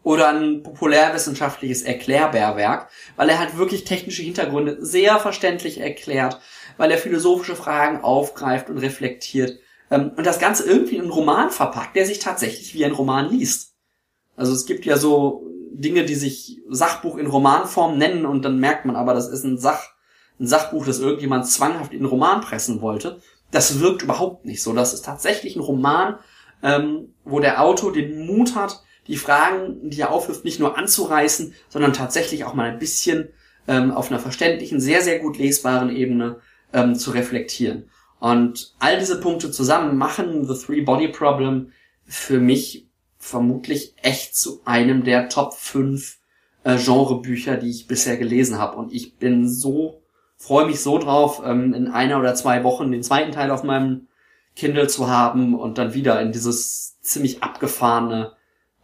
oder ein populärwissenschaftliches Erklärbärwerk, weil er halt wirklich technische Hintergründe sehr verständlich erklärt, weil er philosophische Fragen aufgreift und reflektiert ähm, und das Ganze irgendwie in einen Roman verpackt, der sich tatsächlich wie ein Roman liest. Also es gibt ja so Dinge, die sich Sachbuch in Romanform nennen und dann merkt man aber, das ist ein Sach, ein Sachbuch, das irgendjemand zwanghaft in einen Roman pressen wollte. Das wirkt überhaupt nicht so. Das ist tatsächlich ein Roman, ähm, wo der Autor den Mut hat, die Fragen, die er aufwirft, nicht nur anzureißen, sondern tatsächlich auch mal ein bisschen ähm, auf einer verständlichen, sehr, sehr gut lesbaren Ebene ähm, zu reflektieren. Und all diese Punkte zusammen machen The Three Body Problem für mich vermutlich echt zu einem der Top 5 äh, Genrebücher, die ich bisher gelesen habe. Und ich bin so, freue mich so drauf, ähm, in einer oder zwei Wochen den zweiten Teil auf meinem Kindle zu haben und dann wieder in dieses ziemlich abgefahrene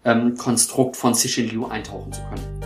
ähm, Konstrukt von Cixin Liu eintauchen zu können.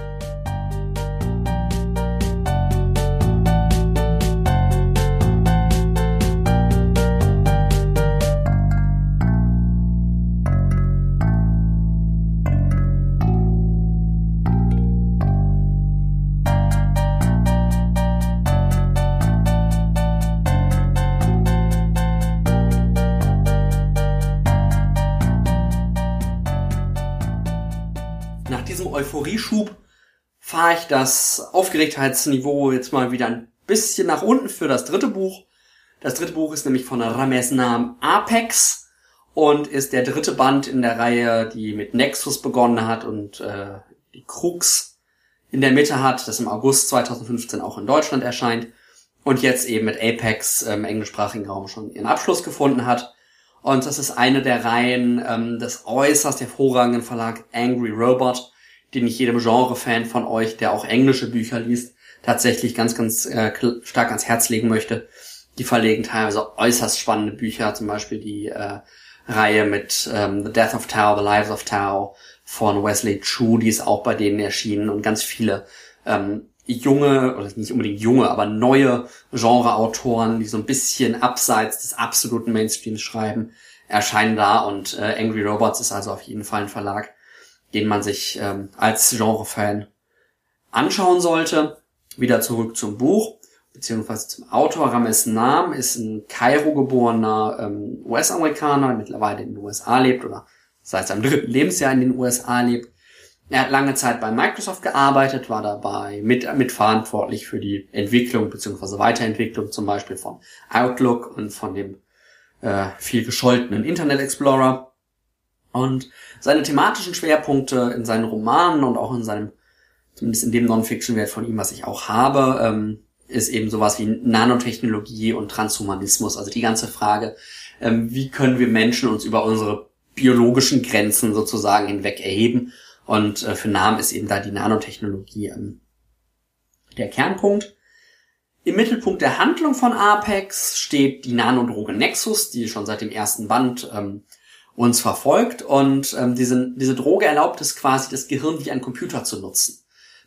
Fahre ich das Aufgeregtheitsniveau jetzt mal wieder ein bisschen nach unten für das dritte Buch. Das dritte Buch ist nämlich von Rames Namen Apex und ist der dritte Band in der Reihe, die mit Nexus begonnen hat und äh, die Krux in der Mitte hat, das im August 2015 auch in Deutschland erscheint und jetzt eben mit Apex im englischsprachigen Raum schon ihren Abschluss gefunden hat. Und das ist eine der Reihen ähm, des äußerst hervorragenden Verlag Angry Robot, den ich jedem Genre-Fan von euch, der auch englische Bücher liest, tatsächlich ganz, ganz äh, stark ans Herz legen möchte. Die verlegen teilweise äußerst spannende Bücher, zum Beispiel die äh, Reihe mit ähm, The Death of Tao, The Lives of Tao von Wesley Chu, die ist auch bei denen erschienen und ganz viele ähm, junge, oder nicht unbedingt junge, aber neue Genre-Autoren, die so ein bisschen abseits des absoluten Mainstreams schreiben, erscheinen da und äh, Angry Robots ist also auf jeden Fall ein Verlag, den man sich ähm, als Genre-Fan anschauen sollte. Wieder zurück zum Buch, beziehungsweise zum Autor. Rames Nam ist ein Kairo geborener ähm, US-Amerikaner, der mittlerweile in den USA lebt oder seit seinem dritten Lebensjahr in den USA lebt. Er hat lange Zeit bei Microsoft gearbeitet, war dabei mit, mitverantwortlich für die Entwicklung bzw. Weiterentwicklung zum Beispiel von Outlook und von dem äh, viel gescholtenen Internet Explorer. Und seine thematischen Schwerpunkte in seinen Romanen und auch in seinem, zumindest in dem Non-Fiction-Wert von ihm, was ich auch habe, ähm, ist eben sowas wie Nanotechnologie und Transhumanismus. Also die ganze Frage, ähm, wie können wir Menschen uns über unsere biologischen Grenzen sozusagen hinweg erheben. Und äh, für Namen ist eben da die Nanotechnologie ähm, der Kernpunkt. Im Mittelpunkt der Handlung von Apex steht die Nanodroge Nexus, die schon seit dem ersten Band ähm, uns verfolgt und ähm, diese, diese Droge erlaubt es quasi, das Gehirn wie ein Computer zu nutzen.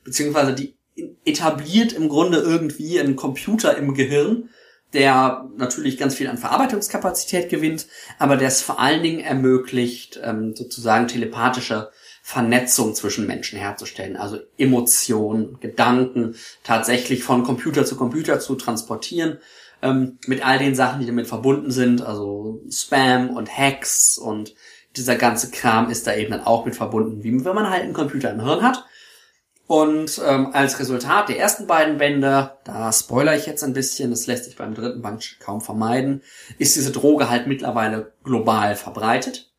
Beziehungsweise die etabliert im Grunde irgendwie einen Computer im Gehirn, der natürlich ganz viel an Verarbeitungskapazität gewinnt, aber der es vor allen Dingen ermöglicht, ähm, sozusagen telepathische Vernetzung zwischen Menschen herzustellen, also Emotionen, Gedanken tatsächlich von Computer zu Computer zu transportieren ähm, mit all den Sachen, die damit verbunden sind, also Spam und Hacks und dieser ganze Kram ist da eben dann auch mit verbunden, wie wenn man halt einen Computer im Hirn hat. Und ähm, als Resultat der ersten beiden Bände, da spoiler ich jetzt ein bisschen, das lässt sich beim dritten Band kaum vermeiden, ist diese Droge halt mittlerweile global verbreitet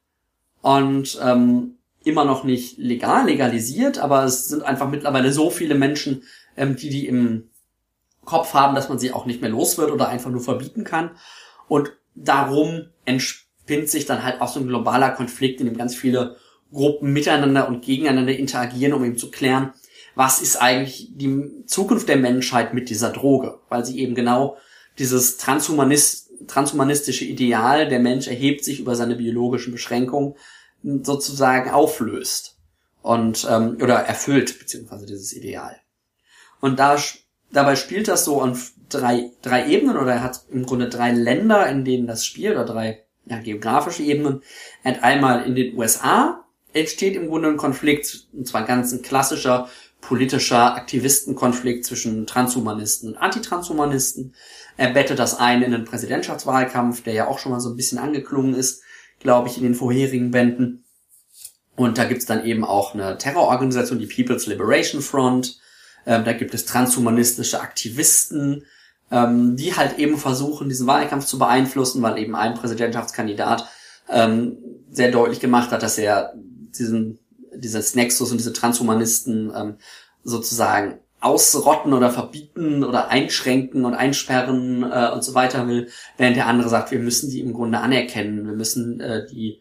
und ähm, immer noch nicht legal legalisiert, aber es sind einfach mittlerweile so viele Menschen, ähm, die die im Kopf haben, dass man sie auch nicht mehr los wird oder einfach nur verbieten kann. Und darum entspinnt sich dann halt auch so ein globaler Konflikt, in dem ganz viele Gruppen miteinander und gegeneinander interagieren, um eben zu klären, was ist eigentlich die Zukunft der Menschheit mit dieser Droge, weil sie eben genau dieses Transhumanist, transhumanistische Ideal, der Mensch erhebt sich über seine biologischen Beschränkungen, sozusagen auflöst und ähm, oder erfüllt, beziehungsweise dieses Ideal. Und da, dabei spielt das so an drei, drei Ebenen oder er hat im Grunde drei Länder, in denen das spielt, oder drei ja, geografische Ebenen. Er hat einmal in den USA entsteht im Grunde ein Konflikt, und zwar ganz ein klassischer politischer Aktivistenkonflikt zwischen Transhumanisten und Antitranshumanisten. Er bettet das ein in den Präsidentschaftswahlkampf, der ja auch schon mal so ein bisschen angeklungen ist, glaube ich, in den vorherigen Bänden. Und da gibt's dann eben auch eine Terrororganisation, die People's Liberation Front. Ähm, da gibt es transhumanistische Aktivisten, ähm, die halt eben versuchen, diesen Wahlkampf zu beeinflussen, weil eben ein Präsidentschaftskandidat ähm, sehr deutlich gemacht hat, dass er diesen, dieses Nexus und diese Transhumanisten ähm, sozusagen ausrotten oder verbieten oder einschränken und einsperren äh, und so weiter will, während der andere sagt, wir müssen die im Grunde anerkennen, wir müssen äh, die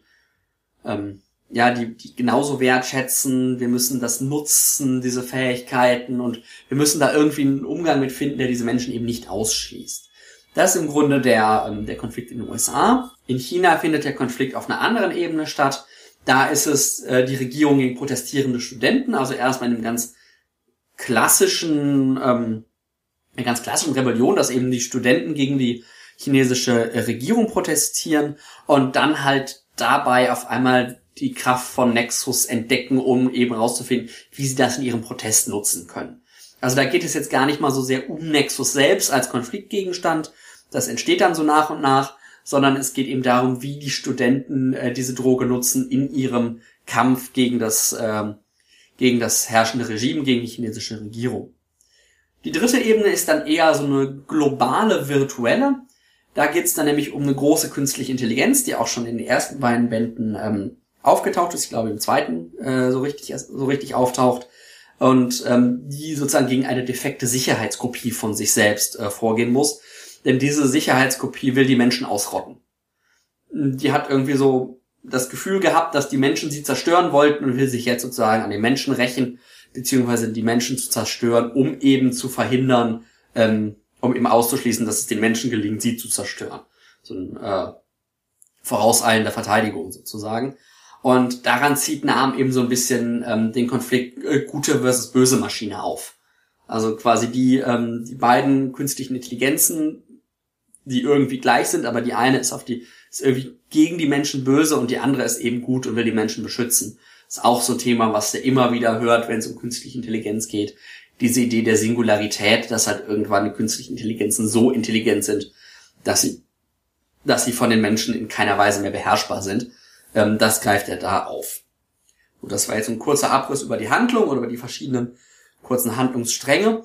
ähm, ja die, die genauso wertschätzen, wir müssen das nutzen, diese Fähigkeiten und wir müssen da irgendwie einen Umgang mit finden, der diese Menschen eben nicht ausschließt. Das ist im Grunde der, ähm, der Konflikt in den USA. In China findet der Konflikt auf einer anderen Ebene statt. Da ist es äh, die Regierung gegen protestierende Studenten, also erstmal in einem ganz klassischen, ähm, eine ganz klassischen Rebellion, dass eben die Studenten gegen die chinesische Regierung protestieren und dann halt dabei auf einmal die Kraft von Nexus entdecken, um eben herauszufinden, wie sie das in ihrem Protest nutzen können. Also da geht es jetzt gar nicht mal so sehr um Nexus selbst als Konfliktgegenstand, das entsteht dann so nach und nach, sondern es geht eben darum, wie die Studenten äh, diese Droge nutzen in ihrem Kampf gegen das äh, gegen das herrschende Regime, gegen die chinesische Regierung. Die dritte Ebene ist dann eher so eine globale virtuelle. Da geht es dann nämlich um eine große künstliche Intelligenz, die auch schon in den ersten beiden Bänden ähm, aufgetaucht ist, ich glaube im zweiten äh, so richtig so richtig auftaucht und ähm, die sozusagen gegen eine defekte Sicherheitskopie von sich selbst äh, vorgehen muss, denn diese Sicherheitskopie will die Menschen ausrotten. Die hat irgendwie so das Gefühl gehabt, dass die Menschen sie zerstören wollten und will sich jetzt sozusagen an den Menschen rächen, beziehungsweise die Menschen zu zerstören, um eben zu verhindern, ähm, um eben auszuschließen, dass es den Menschen gelingt, sie zu zerstören. So ein äh, vorauseilender Verteidigung sozusagen. Und daran zieht Nahm eben so ein bisschen ähm, den Konflikt äh, gute versus böse Maschine auf. Also quasi die, ähm, die beiden künstlichen Intelligenzen, die irgendwie gleich sind, aber die eine ist auf die ist irgendwie gegen die Menschen böse und die andere ist eben gut und will die Menschen beschützen. Ist auch so ein Thema, was ihr immer wieder hört, wenn es um künstliche Intelligenz geht. Diese Idee der Singularität, dass halt irgendwann die künstlichen Intelligenzen so intelligent sind, dass sie, dass sie von den Menschen in keiner Weise mehr beherrschbar sind. Ähm, das greift er da auf. Und das war jetzt ein kurzer Abriss über die Handlung oder über die verschiedenen kurzen Handlungsstränge.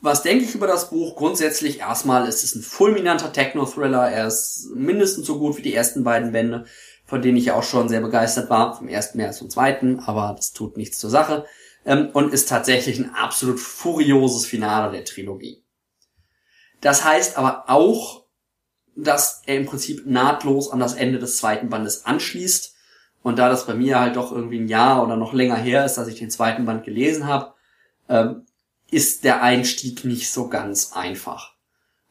Was denke ich über das Buch? Grundsätzlich erstmal ist es ein fulminanter Techno-Thriller. Er ist mindestens so gut wie die ersten beiden Bände, von denen ich ja auch schon sehr begeistert war. Vom ersten mehr als vom zweiten, aber das tut nichts zur Sache. Ähm, und ist tatsächlich ein absolut furioses Finale der Trilogie. Das heißt aber auch, dass er im Prinzip nahtlos an das Ende des zweiten Bandes anschließt. Und da das bei mir halt doch irgendwie ein Jahr oder noch länger her ist, dass ich den zweiten Band gelesen habe, ähm, ist der Einstieg nicht so ganz einfach.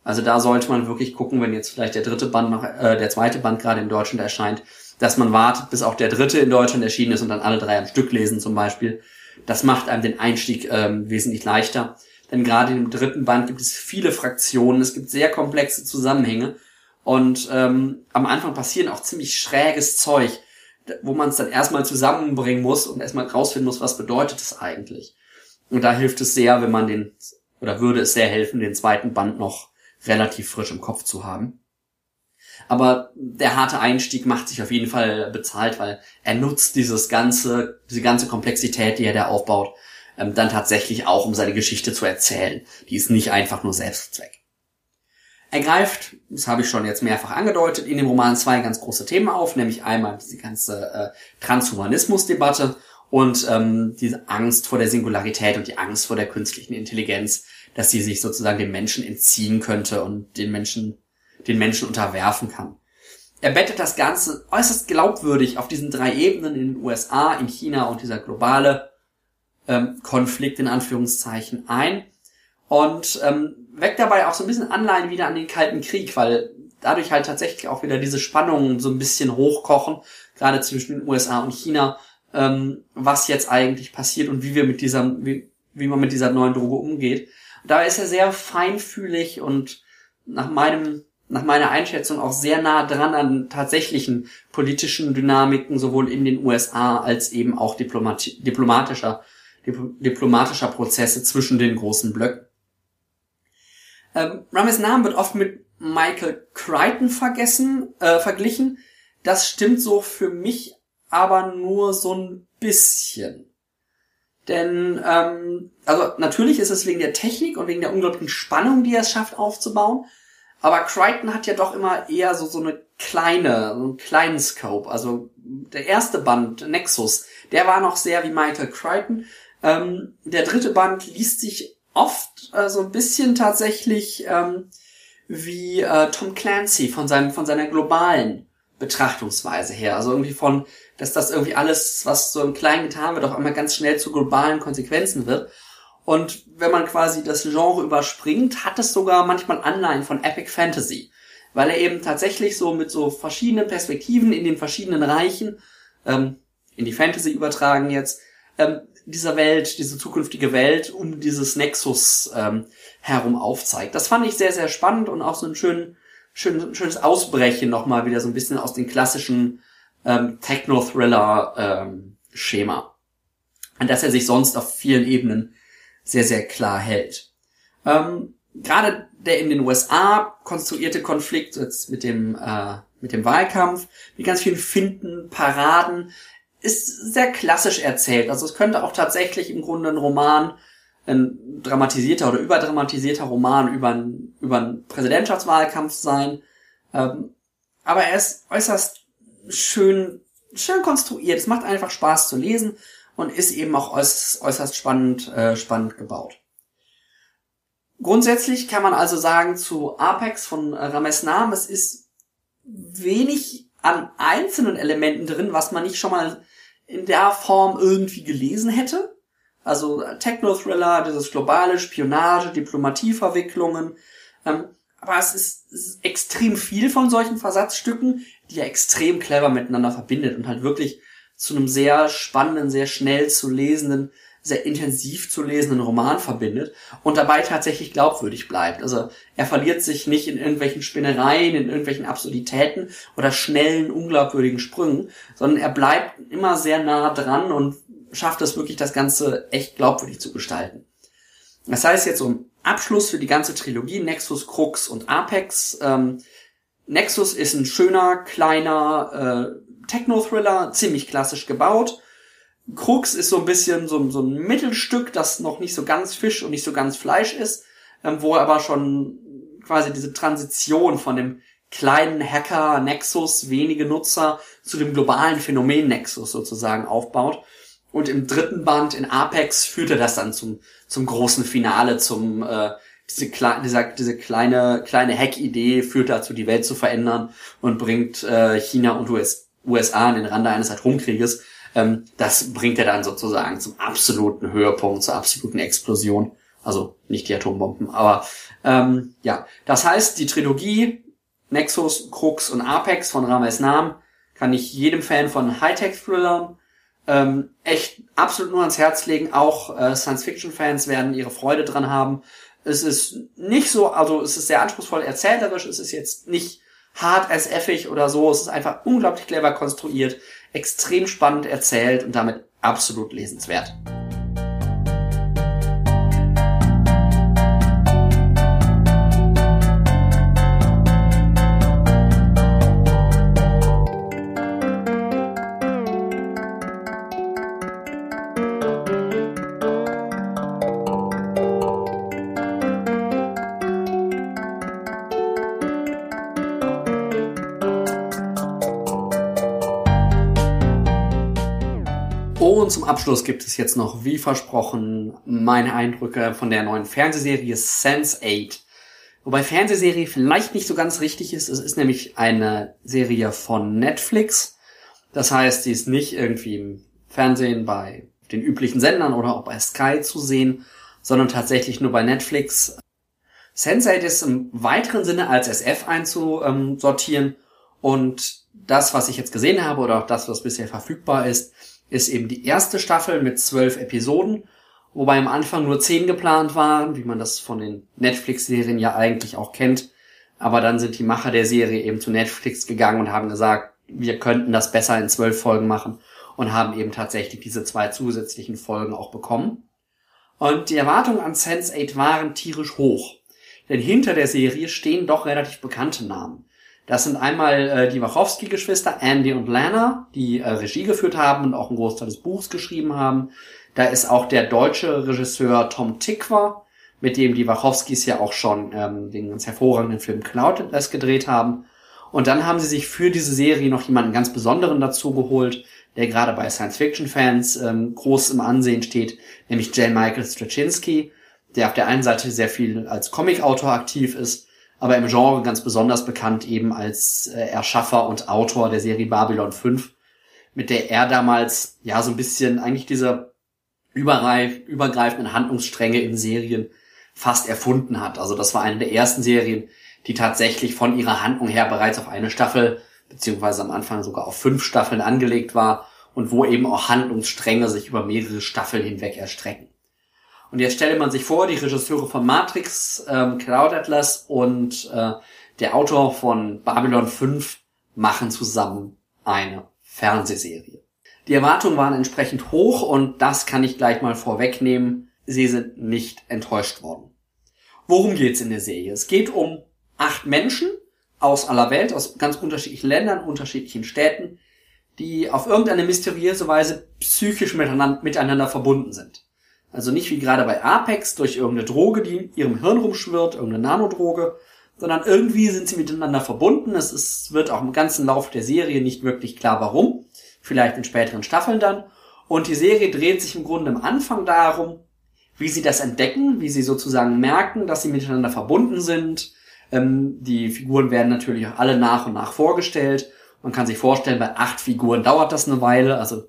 Also da sollte man wirklich gucken, wenn jetzt vielleicht der dritte Band noch, äh, der zweite Band gerade in Deutschland erscheint, dass man wartet, bis auch der dritte in Deutschland erschienen ist und dann alle drei am Stück lesen zum Beispiel. Das macht einem den Einstieg ähm, wesentlich leichter. Denn gerade im dritten Band gibt es viele Fraktionen, es gibt sehr komplexe Zusammenhänge und ähm, am Anfang passieren auch ziemlich schräges Zeug, wo man es dann erstmal zusammenbringen muss und erstmal rausfinden muss, was bedeutet es eigentlich. Und da hilft es sehr, wenn man den, oder würde es sehr helfen, den zweiten Band noch relativ frisch im Kopf zu haben. Aber der harte Einstieg macht sich auf jeden Fall bezahlt, weil er nutzt dieses ganze, diese ganze Komplexität, die er da aufbaut, ähm, dann tatsächlich auch, um seine Geschichte zu erzählen. Die ist nicht einfach nur Selbstzweck. Er greift, das habe ich schon jetzt mehrfach angedeutet, in dem Roman zwei ganz große Themen auf, nämlich einmal diese ganze äh, Transhumanismus-Debatte und ähm, diese Angst vor der Singularität und die Angst vor der künstlichen Intelligenz, dass sie sich sozusagen dem Menschen entziehen könnte und den Menschen, den Menschen unterwerfen kann. Er bettet das Ganze äußerst glaubwürdig auf diesen drei Ebenen in den USA, in China und dieser globale ähm, Konflikt in Anführungszeichen ein. Und ähm, weckt dabei auch so ein bisschen Anleihen wieder an den Kalten Krieg, weil dadurch halt tatsächlich auch wieder diese Spannungen so ein bisschen hochkochen, gerade zwischen den USA und China ähm, was jetzt eigentlich passiert und wie wir mit dieser, wie, wie man mit dieser neuen Droge umgeht. Da ist er sehr feinfühlig und nach meinem nach meiner Einschätzung auch sehr nah dran an tatsächlichen politischen Dynamiken sowohl in den USA als eben auch diplomati diplomatischer diplomatischer Prozesse zwischen den großen Blöcken. Ähm, Rames Name wird oft mit Michael Crichton vergessen, äh, verglichen. Das stimmt so für mich aber nur so ein bisschen. Denn, ähm, also natürlich ist es wegen der Technik und wegen der unglaublichen Spannung, die er es schafft aufzubauen. Aber Crichton hat ja doch immer eher so, so eine kleine, so einen kleinen Scope. Also der erste Band, Nexus, der war noch sehr wie Michael Crichton. Ähm, der dritte Band liest sich oft äh, so ein bisschen tatsächlich ähm, wie äh, Tom Clancy von seinem von seiner globalen Betrachtungsweise her. Also irgendwie von, dass das irgendwie alles, was so im Kleinen getan wird, auch einmal ganz schnell zu globalen Konsequenzen wird. Und wenn man quasi das Genre überspringt, hat es sogar manchmal Anleihen von Epic Fantasy. Weil er eben tatsächlich so mit so verschiedenen Perspektiven in den verschiedenen Reichen, ähm, in die Fantasy übertragen jetzt, ähm, dieser Welt, diese zukünftige Welt um dieses Nexus ähm, herum aufzeigt. Das fand ich sehr, sehr spannend und auch so ein schön, schön, schönes Ausbrechen nochmal wieder so ein bisschen aus den klassischen ähm, Techno-Thriller-Schema. Ähm, an das er sich sonst auf vielen Ebenen sehr, sehr klar hält. Ähm, Gerade der in den USA konstruierte Konflikt jetzt mit dem, äh, mit dem Wahlkampf, mit ganz vielen Finden, Paraden, ist sehr klassisch erzählt. Also es könnte auch tatsächlich im Grunde ein Roman, ein dramatisierter oder überdramatisierter Roman über einen, über einen Präsidentschaftswahlkampf sein. Ähm, aber er ist äußerst schön, schön konstruiert. Es macht einfach Spaß zu lesen und ist eben auch äußerst, äußerst spannend, äh, spannend gebaut. Grundsätzlich kann man also sagen zu Apex von Rames Namen, es ist wenig an einzelnen Elementen drin, was man nicht schon mal in der Form irgendwie gelesen hätte. Also Techno-Thriller, dieses globale Spionage, Diplomatieverwicklungen. Ähm, aber es ist, es ist extrem viel von solchen Versatzstücken, die er extrem clever miteinander verbindet und halt wirklich zu einem sehr spannenden, sehr schnell zu lesenden, sehr intensiv zu lesenden Roman verbindet und dabei tatsächlich glaubwürdig bleibt. Also er verliert sich nicht in irgendwelchen Spinnereien, in irgendwelchen Absurditäten oder schnellen, unglaubwürdigen Sprüngen, sondern er bleibt immer sehr nah dran und schafft es wirklich, das Ganze echt glaubwürdig zu gestalten. Das heißt jetzt um Abschluss für die ganze Trilogie Nexus, Crux und Apex. Ähm, Nexus ist ein schöner, kleiner äh, Techno-Thriller, ziemlich klassisch gebaut Krux ist so ein bisschen so, so ein Mittelstück, das noch nicht so ganz Fisch und nicht so ganz Fleisch ist, ähm, wo er aber schon quasi diese Transition von dem kleinen Hacker Nexus, wenige Nutzer, zu dem globalen Phänomen Nexus sozusagen aufbaut. Und im dritten Band in Apex führt er das dann zum, zum großen Finale, zum äh, diese, dieser, diese kleine kleine Hack-Idee führt dazu, die Welt zu verändern und bringt äh, China und US, USA an den Rande eines Atomkrieges ähm, das bringt er dann sozusagen zum absoluten Höhepunkt, zur absoluten Explosion. Also nicht die Atombomben, aber ähm, ja. Das heißt, die Trilogie Nexus, Crux und Apex von Rames Nam kann ich jedem Fan von Hightech-Thrillern ähm, echt absolut nur ans Herz legen. Auch äh, Science-Fiction-Fans werden ihre Freude dran haben. Es ist nicht so, also es ist sehr anspruchsvoll erzählerisch, es ist jetzt nicht hart as effig oder so, es ist einfach unglaublich clever konstruiert extrem spannend erzählt und damit absolut lesenswert. Zum Abschluss gibt es jetzt noch, wie versprochen, meine Eindrücke von der neuen Fernsehserie Sense8. Wobei Fernsehserie vielleicht nicht so ganz richtig ist. Es ist nämlich eine Serie von Netflix. Das heißt, sie ist nicht irgendwie im Fernsehen bei den üblichen Sendern oder auch bei Sky zu sehen, sondern tatsächlich nur bei Netflix. Sense8 ist im weiteren Sinne als SF einzusortieren und das, was ich jetzt gesehen habe oder auch das, was bisher verfügbar ist, ist eben die erste Staffel mit zwölf Episoden wobei am Anfang nur zehn geplant waren, wie man das von den Netflix-Serien ja eigentlich auch kennt. Aber dann sind die Macher der Serie eben zu Netflix gegangen und haben gesagt, wir könnten das besser in zwölf Folgen machen und haben eben tatsächlich diese zwei zusätzlichen Folgen auch bekommen. Und die Erwartungen an Sense8 waren tierisch hoch. Denn hinter der Serie stehen doch relativ bekannte Namen. Das sind einmal äh, die Wachowski-Geschwister Andy und Lana, die äh, Regie geführt haben und auch einen Großteil des Buchs geschrieben haben. Da ist auch der deutsche Regisseur Tom Tikwa, mit dem die Wachowskis ja auch schon ähm, den ganz hervorragenden Film Cloud Atlas gedreht haben. Und dann haben sie sich für diese Serie noch jemanden ganz Besonderen dazu geholt, der gerade bei Science-Fiction-Fans ähm, groß im Ansehen steht, nämlich J. Michael Straczynski, der auf der einen Seite sehr viel als Comicautor aktiv ist, aber im Genre ganz besonders bekannt eben als äh, Erschaffer und Autor der Serie Babylon 5, mit der er damals ja so ein bisschen eigentlich diese überreif, übergreifenden Handlungsstränge in Serien fast erfunden hat. Also das war eine der ersten Serien, die tatsächlich von ihrer Handlung her bereits auf eine Staffel, beziehungsweise am Anfang sogar auf fünf Staffeln angelegt war und wo eben auch Handlungsstränge sich über mehrere Staffeln hinweg erstrecken. Und jetzt stelle man sich vor, die Regisseure von Matrix, ähm, Cloud Atlas und äh, der Autor von Babylon 5 machen zusammen eine Fernsehserie. Die Erwartungen waren entsprechend hoch und das kann ich gleich mal vorwegnehmen. Sie sind nicht enttäuscht worden. Worum geht's in der Serie? Es geht um acht Menschen aus aller Welt, aus ganz unterschiedlichen Ländern, unterschiedlichen Städten, die auf irgendeine mysteriöse Weise psychisch miteinander, miteinander verbunden sind. Also nicht wie gerade bei Apex durch irgendeine Droge, die ihrem Hirn rumschwirrt, irgendeine Nanodroge, sondern irgendwie sind sie miteinander verbunden. Es ist, wird auch im ganzen Lauf der Serie nicht wirklich klar, warum. Vielleicht in späteren Staffeln dann. Und die Serie dreht sich im Grunde am Anfang darum, wie sie das entdecken, wie sie sozusagen merken, dass sie miteinander verbunden sind. Ähm, die Figuren werden natürlich auch alle nach und nach vorgestellt. Man kann sich vorstellen, bei acht Figuren dauert das eine Weile. Also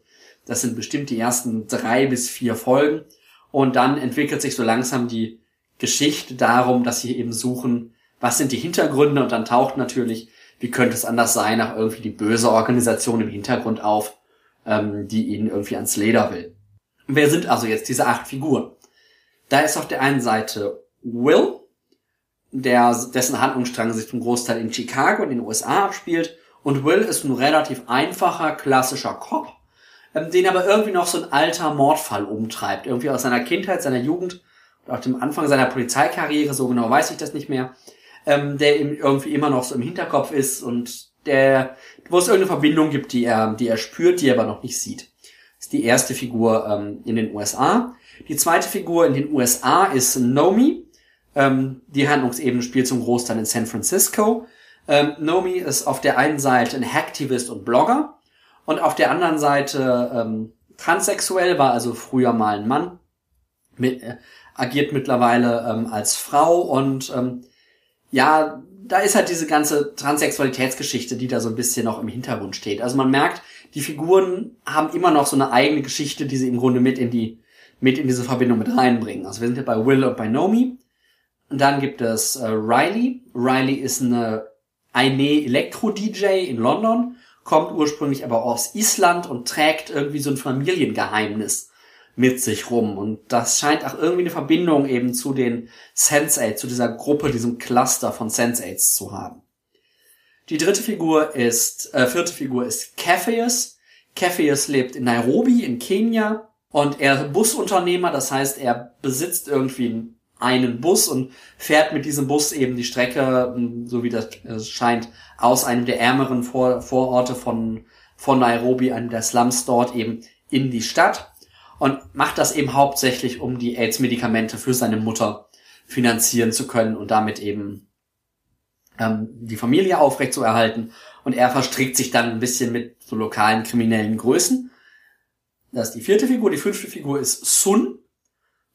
das sind bestimmt die ersten drei bis vier Folgen. Und dann entwickelt sich so langsam die Geschichte darum, dass sie eben suchen, was sind die Hintergründe und dann taucht natürlich, wie könnte es anders sein, auch irgendwie die böse Organisation im Hintergrund auf, ähm, die ihnen irgendwie ans Leder will. Wer sind also jetzt diese acht Figuren? Da ist auf der einen Seite Will, der, dessen Handlungsstrang sich zum Großteil in Chicago in den USA abspielt. Und Will ist ein relativ einfacher, klassischer Cop, ähm, den aber irgendwie noch so ein alter Mordfall umtreibt. Irgendwie aus seiner Kindheit, seiner Jugend, auch dem Anfang seiner Polizeikarriere, so genau weiß ich das nicht mehr, ähm, der ihm irgendwie immer noch so im Hinterkopf ist und der, wo es irgendeine Verbindung gibt, die er, die er spürt, die er aber noch nicht sieht. Das ist die erste Figur ähm, in den USA. Die zweite Figur in den USA ist Nomi. Ähm, die Handlungsebene spielt zum Großteil in San Francisco. Ähm, Nomi ist auf der einen Seite ein Hacktivist und Blogger und auf der anderen Seite ähm, transsexuell, war also früher mal ein Mann, mit, äh, agiert mittlerweile ähm, als Frau und ähm, ja, da ist halt diese ganze Transsexualitätsgeschichte, die da so ein bisschen noch im Hintergrund steht. Also man merkt, die Figuren haben immer noch so eine eigene Geschichte, die sie im Grunde mit in die mit in diese Verbindung mit reinbringen. Also wir sind ja bei Will und bei Nomi. Und dann gibt es äh, Riley. Riley ist eine eine Elektro-DJ in London kommt ursprünglich aber aus Island und trägt irgendwie so ein Familiengeheimnis mit sich rum. Und das scheint auch irgendwie eine Verbindung eben zu den Sense8, zu dieser Gruppe, diesem Cluster von Sense8s zu haben. Die dritte Figur ist, äh, vierte Figur ist Cepheus. Cepheus lebt in Nairobi in Kenia und er ist Busunternehmer, das heißt, er besitzt irgendwie einen Bus und fährt mit diesem Bus eben die Strecke, hm, so wie das scheint, aus einem der ärmeren Vor Vororte von, von Nairobi, einem der Slums dort eben in die Stadt und macht das eben hauptsächlich, um die AIDS-Medikamente für seine Mutter finanzieren zu können und damit eben ähm, die Familie aufrechtzuerhalten. Und er verstrickt sich dann ein bisschen mit so lokalen kriminellen Größen. Das ist die vierte Figur. Die fünfte Figur ist Sun.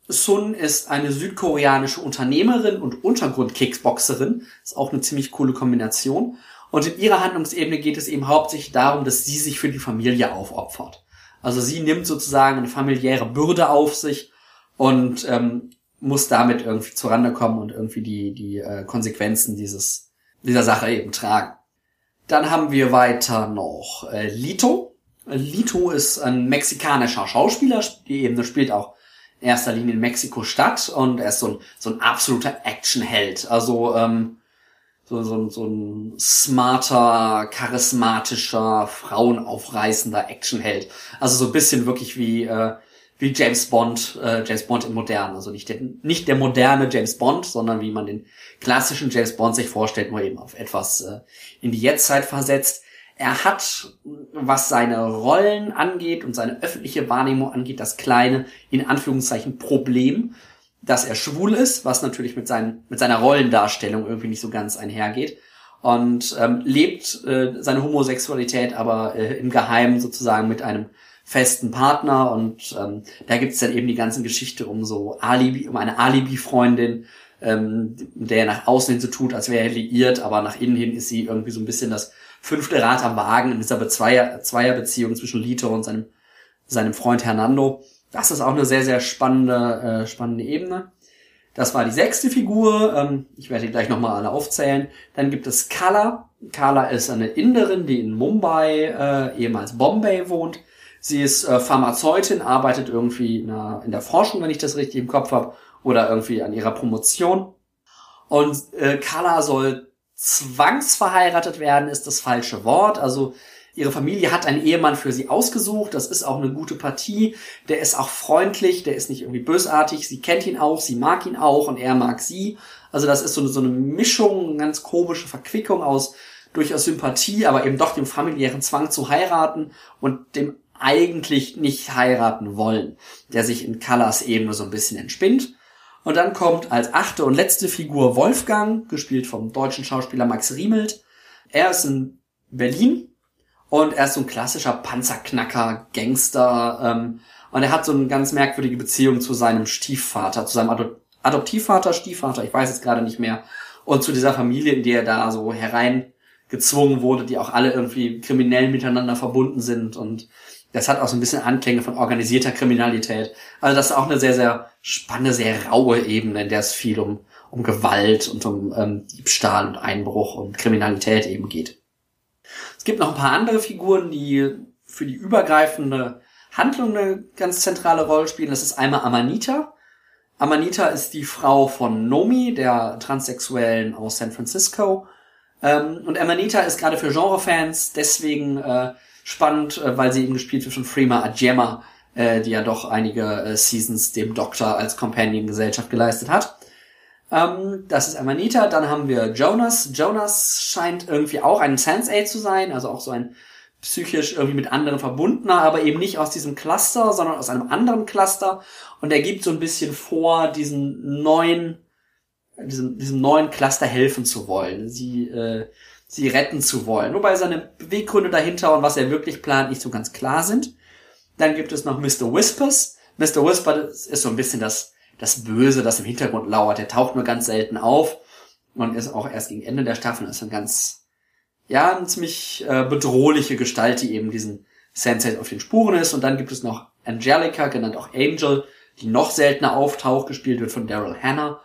Sun ist eine südkoreanische Unternehmerin und Untergrund-Kickboxerin. Ist auch eine ziemlich coole Kombination. Und in ihrer Handlungsebene geht es eben hauptsächlich darum, dass sie sich für die Familie aufopfert. Also sie nimmt sozusagen eine familiäre Bürde auf sich und ähm, muss damit irgendwie zurande kommen und irgendwie die, die äh, Konsequenzen dieses, dieser Sache eben tragen. Dann haben wir weiter noch äh, Lito. Lito ist ein mexikanischer Schauspieler, die eben spielt auch erster Linie in Mexiko-Stadt und er ist so ein, so ein absoluter Actionheld. Also ähm, so, so, so ein smarter, charismatischer, frauenaufreißender Actionheld. Also so ein bisschen wirklich wie, äh, wie James Bond, äh, James Bond in modern. Also nicht der, nicht der moderne James Bond, sondern wie man den klassischen James Bond sich vorstellt, nur eben auf etwas äh, in die Jetztzeit versetzt. Er hat, was seine Rollen angeht und seine öffentliche Wahrnehmung angeht, das kleine, in Anführungszeichen, Problem, dass er schwul ist, was natürlich mit, seinen, mit seiner Rollendarstellung irgendwie nicht so ganz einhergeht. Und ähm, lebt äh, seine Homosexualität aber äh, im Geheimen sozusagen mit einem festen Partner. Und ähm, da gibt's dann eben die ganze Geschichte um so Alibi, um eine Alibi-Freundin, ähm, der nach außen hin so tut, als wäre er liiert, aber nach innen hin ist sie irgendwie so ein bisschen das fünfte Rad am Wagen in dieser Zweier, Zweierbeziehung zwischen Lito und seinem, seinem Freund Hernando. Das ist auch eine sehr, sehr spannende, äh, spannende Ebene. Das war die sechste Figur. Ähm, ich werde die gleich nochmal alle aufzählen. Dann gibt es Kala. Kala ist eine Inderin, die in Mumbai, äh, ehemals Bombay wohnt. Sie ist äh, Pharmazeutin, arbeitet irgendwie in der, in der Forschung, wenn ich das richtig im Kopf habe, oder irgendwie an ihrer Promotion. Und äh, Kala soll zwangsverheiratet werden, ist das falsche Wort. Also Ihre Familie hat einen Ehemann für sie ausgesucht. Das ist auch eine gute Partie. Der ist auch freundlich, der ist nicht irgendwie bösartig. Sie kennt ihn auch, sie mag ihn auch und er mag sie. Also das ist so eine, so eine Mischung, eine ganz komische Verquickung aus durchaus Sympathie, aber eben doch dem familiären Zwang zu heiraten und dem eigentlich nicht heiraten wollen, der sich in Callas Ebene so ein bisschen entspinnt. Und dann kommt als achte und letzte Figur Wolfgang, gespielt vom deutschen Schauspieler Max Riemelt. Er ist in Berlin, und er ist so ein klassischer Panzerknacker, Gangster. Ähm, und er hat so eine ganz merkwürdige Beziehung zu seinem Stiefvater, zu seinem Adop Adoptivvater, Stiefvater, ich weiß jetzt gerade nicht mehr. Und zu dieser Familie, in die er da so hereingezwungen wurde, die auch alle irgendwie kriminell miteinander verbunden sind. Und das hat auch so ein bisschen Anklänge von organisierter Kriminalität. Also das ist auch eine sehr, sehr spannende, sehr raue Ebene, in der es viel um, um Gewalt und um ähm, Diebstahl und Einbruch und Kriminalität eben geht gibt noch ein paar andere Figuren, die für die übergreifende Handlung eine ganz zentrale Rolle spielen. Das ist einmal Amanita. Amanita ist die Frau von Nomi, der Transsexuellen aus San Francisco. Ähm, und Amanita ist gerade für Genrefans deswegen äh, spannend, äh, weil sie eben gespielt wird von Freema Adjema, äh, die ja doch einige Seasons dem Doktor als Companion-Gesellschaft geleistet hat. Ähm, das ist Amanita. Dann haben wir Jonas. Jonas scheint irgendwie auch ein Sense-A zu sein, also auch so ein psychisch irgendwie mit anderen verbundener, aber eben nicht aus diesem Cluster, sondern aus einem anderen Cluster. Und er gibt so ein bisschen vor, diesen neuen, diesem, diesem neuen Cluster helfen zu wollen, sie, äh, sie retten zu wollen. Wobei seine Beweggründe dahinter und was er wirklich plant nicht so ganz klar sind. Dann gibt es noch Mr. Whispers. Mr. Whispers ist so ein bisschen das das Böse, das im Hintergrund lauert. Der taucht nur ganz selten auf und ist auch erst gegen Ende der Staffel. Ist ein ganz, ja, eine ziemlich äh, bedrohliche Gestalt, die eben diesen Sensei auf den Spuren ist. Und dann gibt es noch Angelica, genannt auch Angel, die noch seltener auftaucht, gespielt wird von Daryl Hannah,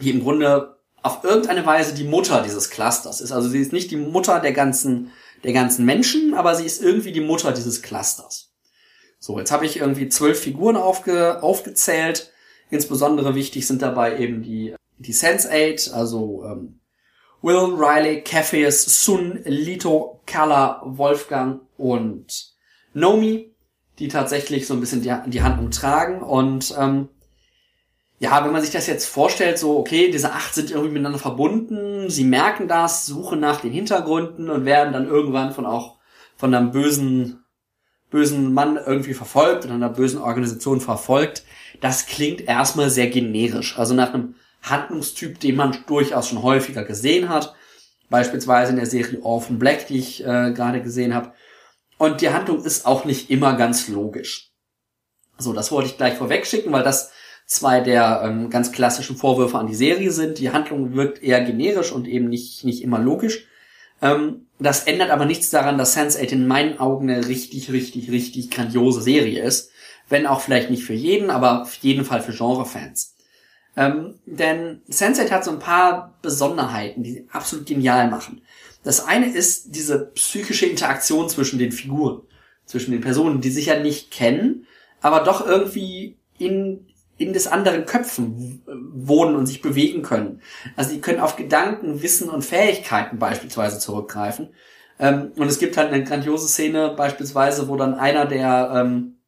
die im Grunde auf irgendeine Weise die Mutter dieses Clusters ist. Also sie ist nicht die Mutter der ganzen, der ganzen Menschen, aber sie ist irgendwie die Mutter dieses Clusters. So, jetzt habe ich irgendwie zwölf Figuren aufge, aufgezählt. Insbesondere wichtig sind dabei eben die, die Sense8, also ähm, Will, Riley, Cepheus, Sun, Lito, Kala, Wolfgang und Nomi, die tatsächlich so ein bisschen die, die Handlung tragen. Und ähm, ja, wenn man sich das jetzt vorstellt, so, okay, diese acht sind irgendwie miteinander verbunden, sie merken das, suchen nach den Hintergründen und werden dann irgendwann von auch von einem bösen, bösen Mann irgendwie verfolgt, oder einer bösen Organisation verfolgt, das klingt erstmal sehr generisch. Also nach einem Handlungstyp, den man durchaus schon häufiger gesehen hat. Beispielsweise in der Serie Orphan Black, die ich äh, gerade gesehen habe. Und die Handlung ist auch nicht immer ganz logisch. So, das wollte ich gleich vorweg schicken, weil das zwei der ähm, ganz klassischen Vorwürfe an die Serie sind. Die Handlung wirkt eher generisch und eben nicht, nicht immer logisch. Ähm, das ändert aber nichts daran, dass Sense8 in meinen Augen eine richtig, richtig, richtig grandiose Serie ist wenn auch vielleicht nicht für jeden, aber auf jeden Fall für Genrefans. Ähm, denn Sense8 hat so ein paar Besonderheiten, die sie absolut genial machen. Das eine ist diese psychische Interaktion zwischen den Figuren, zwischen den Personen, die sich ja nicht kennen, aber doch irgendwie in, in des anderen Köpfen wohnen und sich bewegen können. Also die können auf Gedanken, Wissen und Fähigkeiten beispielsweise zurückgreifen. Ähm, und es gibt halt eine grandiose Szene beispielsweise, wo dann einer der, ähm,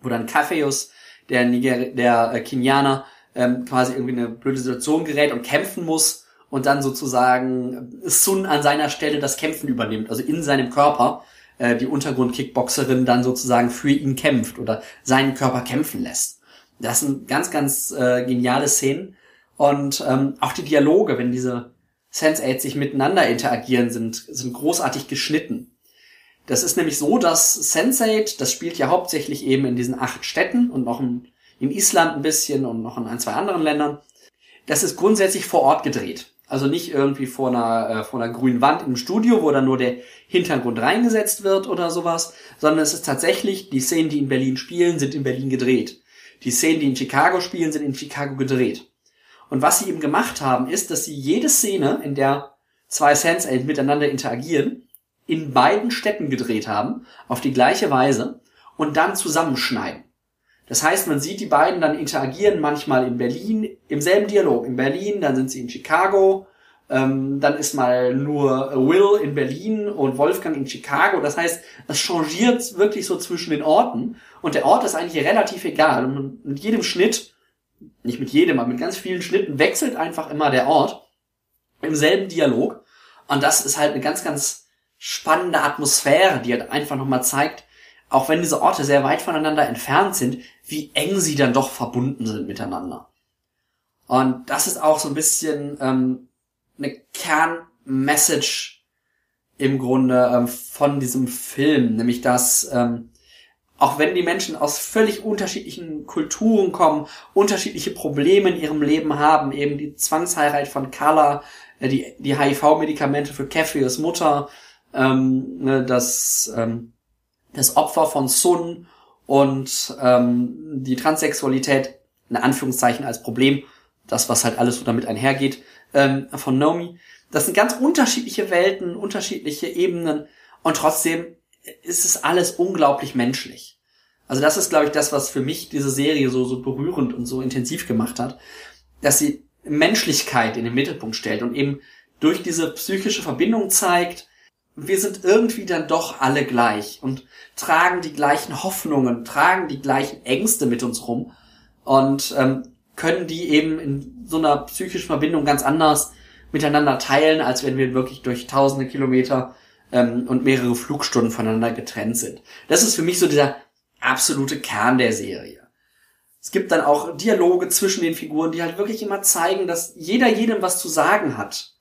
wo dann Kaffeus, der Niger der äh, Kenianer, ähm, quasi irgendwie eine blöde Situation gerät und kämpfen muss und dann sozusagen Sun an seiner Stelle das Kämpfen übernimmt, also in seinem Körper äh, die Untergrund-Kickboxerin dann sozusagen für ihn kämpft oder seinen Körper kämpfen lässt. Das sind ganz, ganz äh, geniale Szenen. Und ähm, auch die Dialoge, wenn diese Sense8 sich miteinander interagieren, sind, sind großartig geschnitten. Das ist nämlich so, dass Sense8, das spielt ja hauptsächlich eben in diesen acht Städten und noch in, in Island ein bisschen und noch in ein, zwei anderen Ländern. Das ist grundsätzlich vor Ort gedreht. Also nicht irgendwie vor einer, äh, vor einer grünen Wand im Studio, wo dann nur der Hintergrund reingesetzt wird oder sowas, sondern es ist tatsächlich, die Szenen, die in Berlin spielen, sind in Berlin gedreht. Die Szenen, die in Chicago spielen, sind in Chicago gedreht. Und was sie eben gemacht haben, ist, dass sie jede Szene, in der zwei Sense miteinander interagieren, in beiden Städten gedreht haben, auf die gleiche Weise, und dann zusammenschneiden. Das heißt, man sieht die beiden dann interagieren, manchmal in Berlin, im selben Dialog. In Berlin, dann sind sie in Chicago, ähm, dann ist mal nur Will in Berlin und Wolfgang in Chicago. Das heißt, es changiert wirklich so zwischen den Orten. Und der Ort ist eigentlich relativ egal. Und mit jedem Schnitt, nicht mit jedem, aber mit ganz vielen Schnitten wechselt einfach immer der Ort im selben Dialog. Und das ist halt eine ganz, ganz spannende Atmosphäre, die halt einfach nochmal zeigt, auch wenn diese Orte sehr weit voneinander entfernt sind, wie eng sie dann doch verbunden sind miteinander. Und das ist auch so ein bisschen ähm, eine Kernmessage im Grunde ähm, von diesem Film, nämlich dass ähm, auch wenn die Menschen aus völlig unterschiedlichen Kulturen kommen, unterschiedliche Probleme in ihrem Leben haben, eben die Zwangsheirat von Carla, äh, die, die HIV-Medikamente für Cathy's Mutter, ähm, ne, das ähm, das Opfer von Sun und ähm, die Transsexualität, in Anführungszeichen als Problem, das, was halt alles so damit einhergeht, ähm, von Nomi. Das sind ganz unterschiedliche Welten, unterschiedliche Ebenen und trotzdem ist es alles unglaublich menschlich. Also das ist, glaube ich, das, was für mich diese Serie so, so berührend und so intensiv gemacht hat, dass sie Menschlichkeit in den Mittelpunkt stellt und eben durch diese psychische Verbindung zeigt, wir sind irgendwie dann doch alle gleich und tragen die gleichen Hoffnungen, tragen die gleichen Ängste mit uns rum und ähm, können die eben in so einer psychischen Verbindung ganz anders miteinander teilen, als wenn wir wirklich durch tausende Kilometer ähm, und mehrere Flugstunden voneinander getrennt sind. Das ist für mich so dieser absolute Kern der Serie. Es gibt dann auch Dialoge zwischen den Figuren, die halt wirklich immer zeigen, dass jeder jedem was zu sagen hat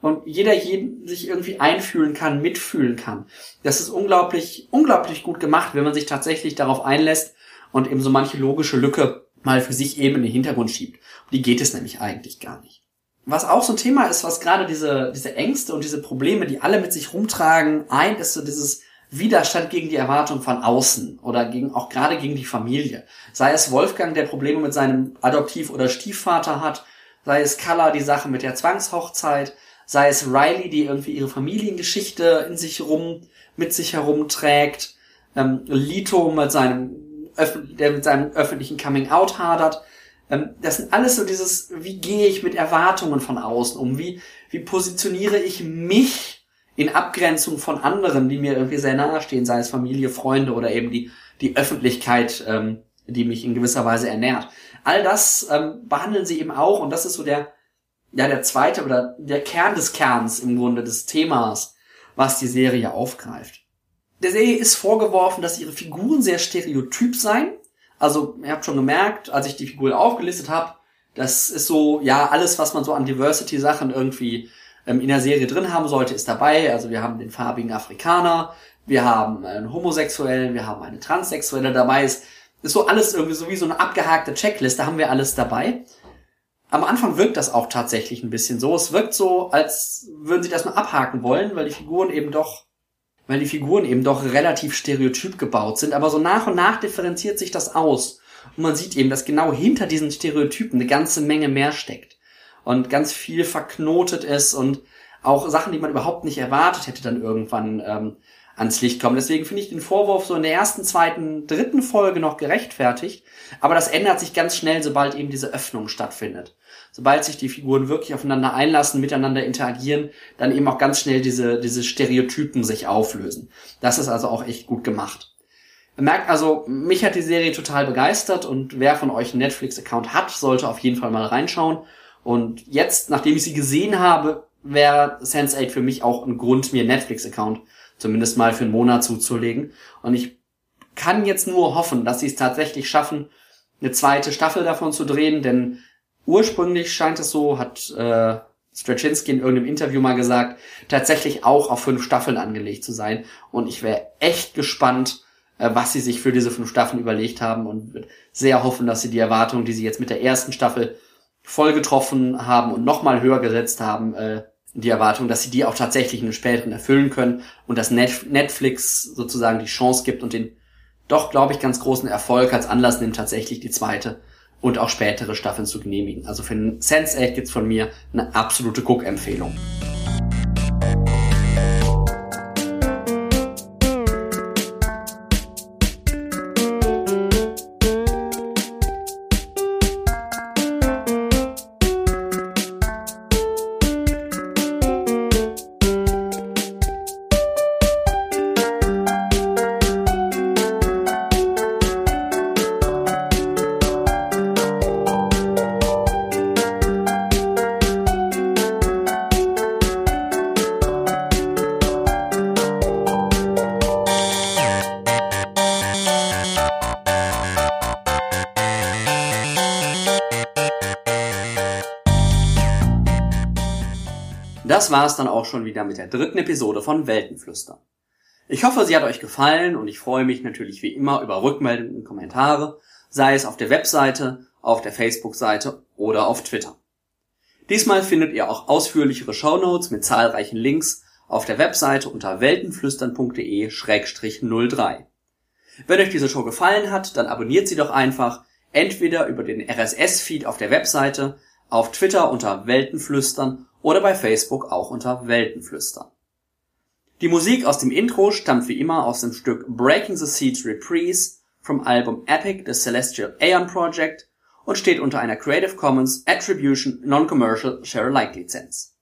und jeder jeden sich irgendwie einfühlen kann, mitfühlen kann. Das ist unglaublich, unglaublich gut gemacht, wenn man sich tatsächlich darauf einlässt und eben so manche logische Lücke mal für sich eben in den Hintergrund schiebt. Und die geht es nämlich eigentlich gar nicht. Was auch so ein Thema ist, was gerade diese, diese Ängste und diese Probleme, die alle mit sich rumtragen, ein ist so dieses Widerstand gegen die Erwartung von außen oder gegen, auch gerade gegen die Familie. Sei es Wolfgang, der Probleme mit seinem Adoptiv- oder Stiefvater hat, sei es Kalla, die Sache mit der Zwangshochzeit, sei es Riley, die irgendwie ihre Familiengeschichte in sich rum, mit sich herumträgt, ähm, Lito mit seinem, der mit seinem öffentlichen Coming Out hadert. Ähm, das sind alles so dieses, wie gehe ich mit Erwartungen von außen um? Wie, wie positioniere ich mich in Abgrenzung von anderen, die mir irgendwie sehr nahestehen, sei es Familie, Freunde oder eben die, die Öffentlichkeit, ähm, die mich in gewisser Weise ernährt. All das ähm, behandeln sie eben auch und das ist so der, ja der zweite oder der Kern des Kerns im Grunde des Themas, was die Serie aufgreift. Der Serie ist vorgeworfen, dass ihre Figuren sehr stereotyp seien. Also, ihr habt schon gemerkt, als ich die Figuren aufgelistet habe, das ist so, ja, alles, was man so an Diversity-Sachen irgendwie ähm, in der Serie drin haben sollte, ist dabei. Also wir haben den farbigen Afrikaner, wir haben einen Homosexuellen, wir haben eine Transsexuelle dabei. Ist, ist so alles irgendwie so wie so eine abgehakte Checkliste, haben wir alles dabei. Am Anfang wirkt das auch tatsächlich ein bisschen so. Es wirkt so, als würden sie das mal abhaken wollen, weil die Figuren eben doch, weil die Figuren eben doch relativ stereotyp gebaut sind. Aber so nach und nach differenziert sich das aus. Und man sieht eben, dass genau hinter diesen Stereotypen eine ganze Menge mehr steckt. Und ganz viel verknotet ist und auch Sachen, die man überhaupt nicht erwartet hätte, dann irgendwann ähm, ans Licht kommen. Deswegen finde ich den Vorwurf so in der ersten, zweiten, dritten Folge noch gerechtfertigt. Aber das ändert sich ganz schnell, sobald eben diese Öffnung stattfindet. Sobald sich die Figuren wirklich aufeinander einlassen, miteinander interagieren, dann eben auch ganz schnell diese, diese Stereotypen sich auflösen. Das ist also auch echt gut gemacht. Merkt also, mich hat die Serie total begeistert und wer von euch einen Netflix-Account hat, sollte auf jeden Fall mal reinschauen. Und jetzt, nachdem ich sie gesehen habe, wäre Sense8 für mich auch ein Grund, mir einen Netflix-Account zumindest mal für einen Monat zuzulegen. Und ich kann jetzt nur hoffen, dass sie es tatsächlich schaffen, eine zweite Staffel davon zu drehen, denn ursprünglich scheint es so, hat äh, Straczynski in irgendeinem Interview mal gesagt, tatsächlich auch auf fünf Staffeln angelegt zu sein. Und ich wäre echt gespannt, äh, was sie sich für diese fünf Staffeln überlegt haben und sehr hoffen, dass sie die Erwartungen, die sie jetzt mit der ersten Staffel voll getroffen haben und nochmal höher gesetzt haben, äh, die Erwartung, dass sie die auch tatsächlich in den späteren erfüllen können und dass Netflix sozusagen die Chance gibt und den doch, glaube ich, ganz großen Erfolg als Anlass nimmt, tatsächlich die zweite und auch spätere Staffeln zu genehmigen. Also für Sense8 gibt's von mir eine absolute Guck-Empfehlung. War es dann auch schon wieder mit der dritten Episode von Weltenflüstern. Ich hoffe, sie hat euch gefallen und ich freue mich natürlich wie immer über Rückmeldungen und Kommentare, sei es auf der Webseite, auf der Facebook-Seite oder auf Twitter. Diesmal findet ihr auch ausführlichere Shownotes mit zahlreichen Links auf der Webseite unter weltenflüstern.de-03. Wenn euch diese Show gefallen hat, dann abonniert sie doch einfach entweder über den RSS-Feed auf der Webseite, auf Twitter unter Weltenflüstern oder bei Facebook auch unter Weltenflüstern. Die Musik aus dem Intro stammt wie immer aus dem Stück Breaking the Seeds Reprise vom Album Epic The Celestial Aeon Project und steht unter einer Creative Commons Attribution Non-Commercial Share-alike Lizenz.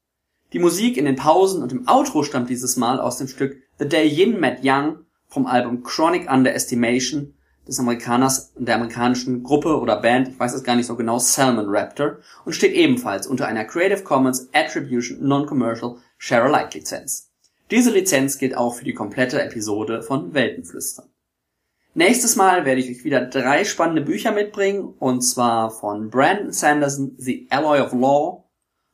Die Musik in den Pausen und im Outro stammt dieses Mal aus dem Stück The Day Yin Met Young vom Album Chronic Underestimation des Amerikaners, der amerikanischen Gruppe oder Band, ich weiß es gar nicht so genau, Salmon Raptor und steht ebenfalls unter einer Creative Commons Attribution Non-Commercial Share-alike Lizenz. Diese Lizenz gilt auch für die komplette Episode von Weltenflüstern. Nächstes Mal werde ich euch wieder drei spannende Bücher mitbringen, und zwar von Brandon Sanderson The Alloy of Law,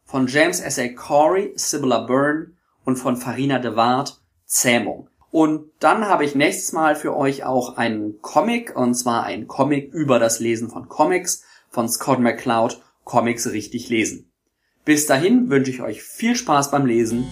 von James S. A. Corey Sibylla Byrne und von Farina de Waard Zähmung. Und dann habe ich nächstes Mal für euch auch einen Comic, und zwar ein Comic über das Lesen von Comics von Scott McCloud, Comics richtig lesen. Bis dahin wünsche ich euch viel Spaß beim Lesen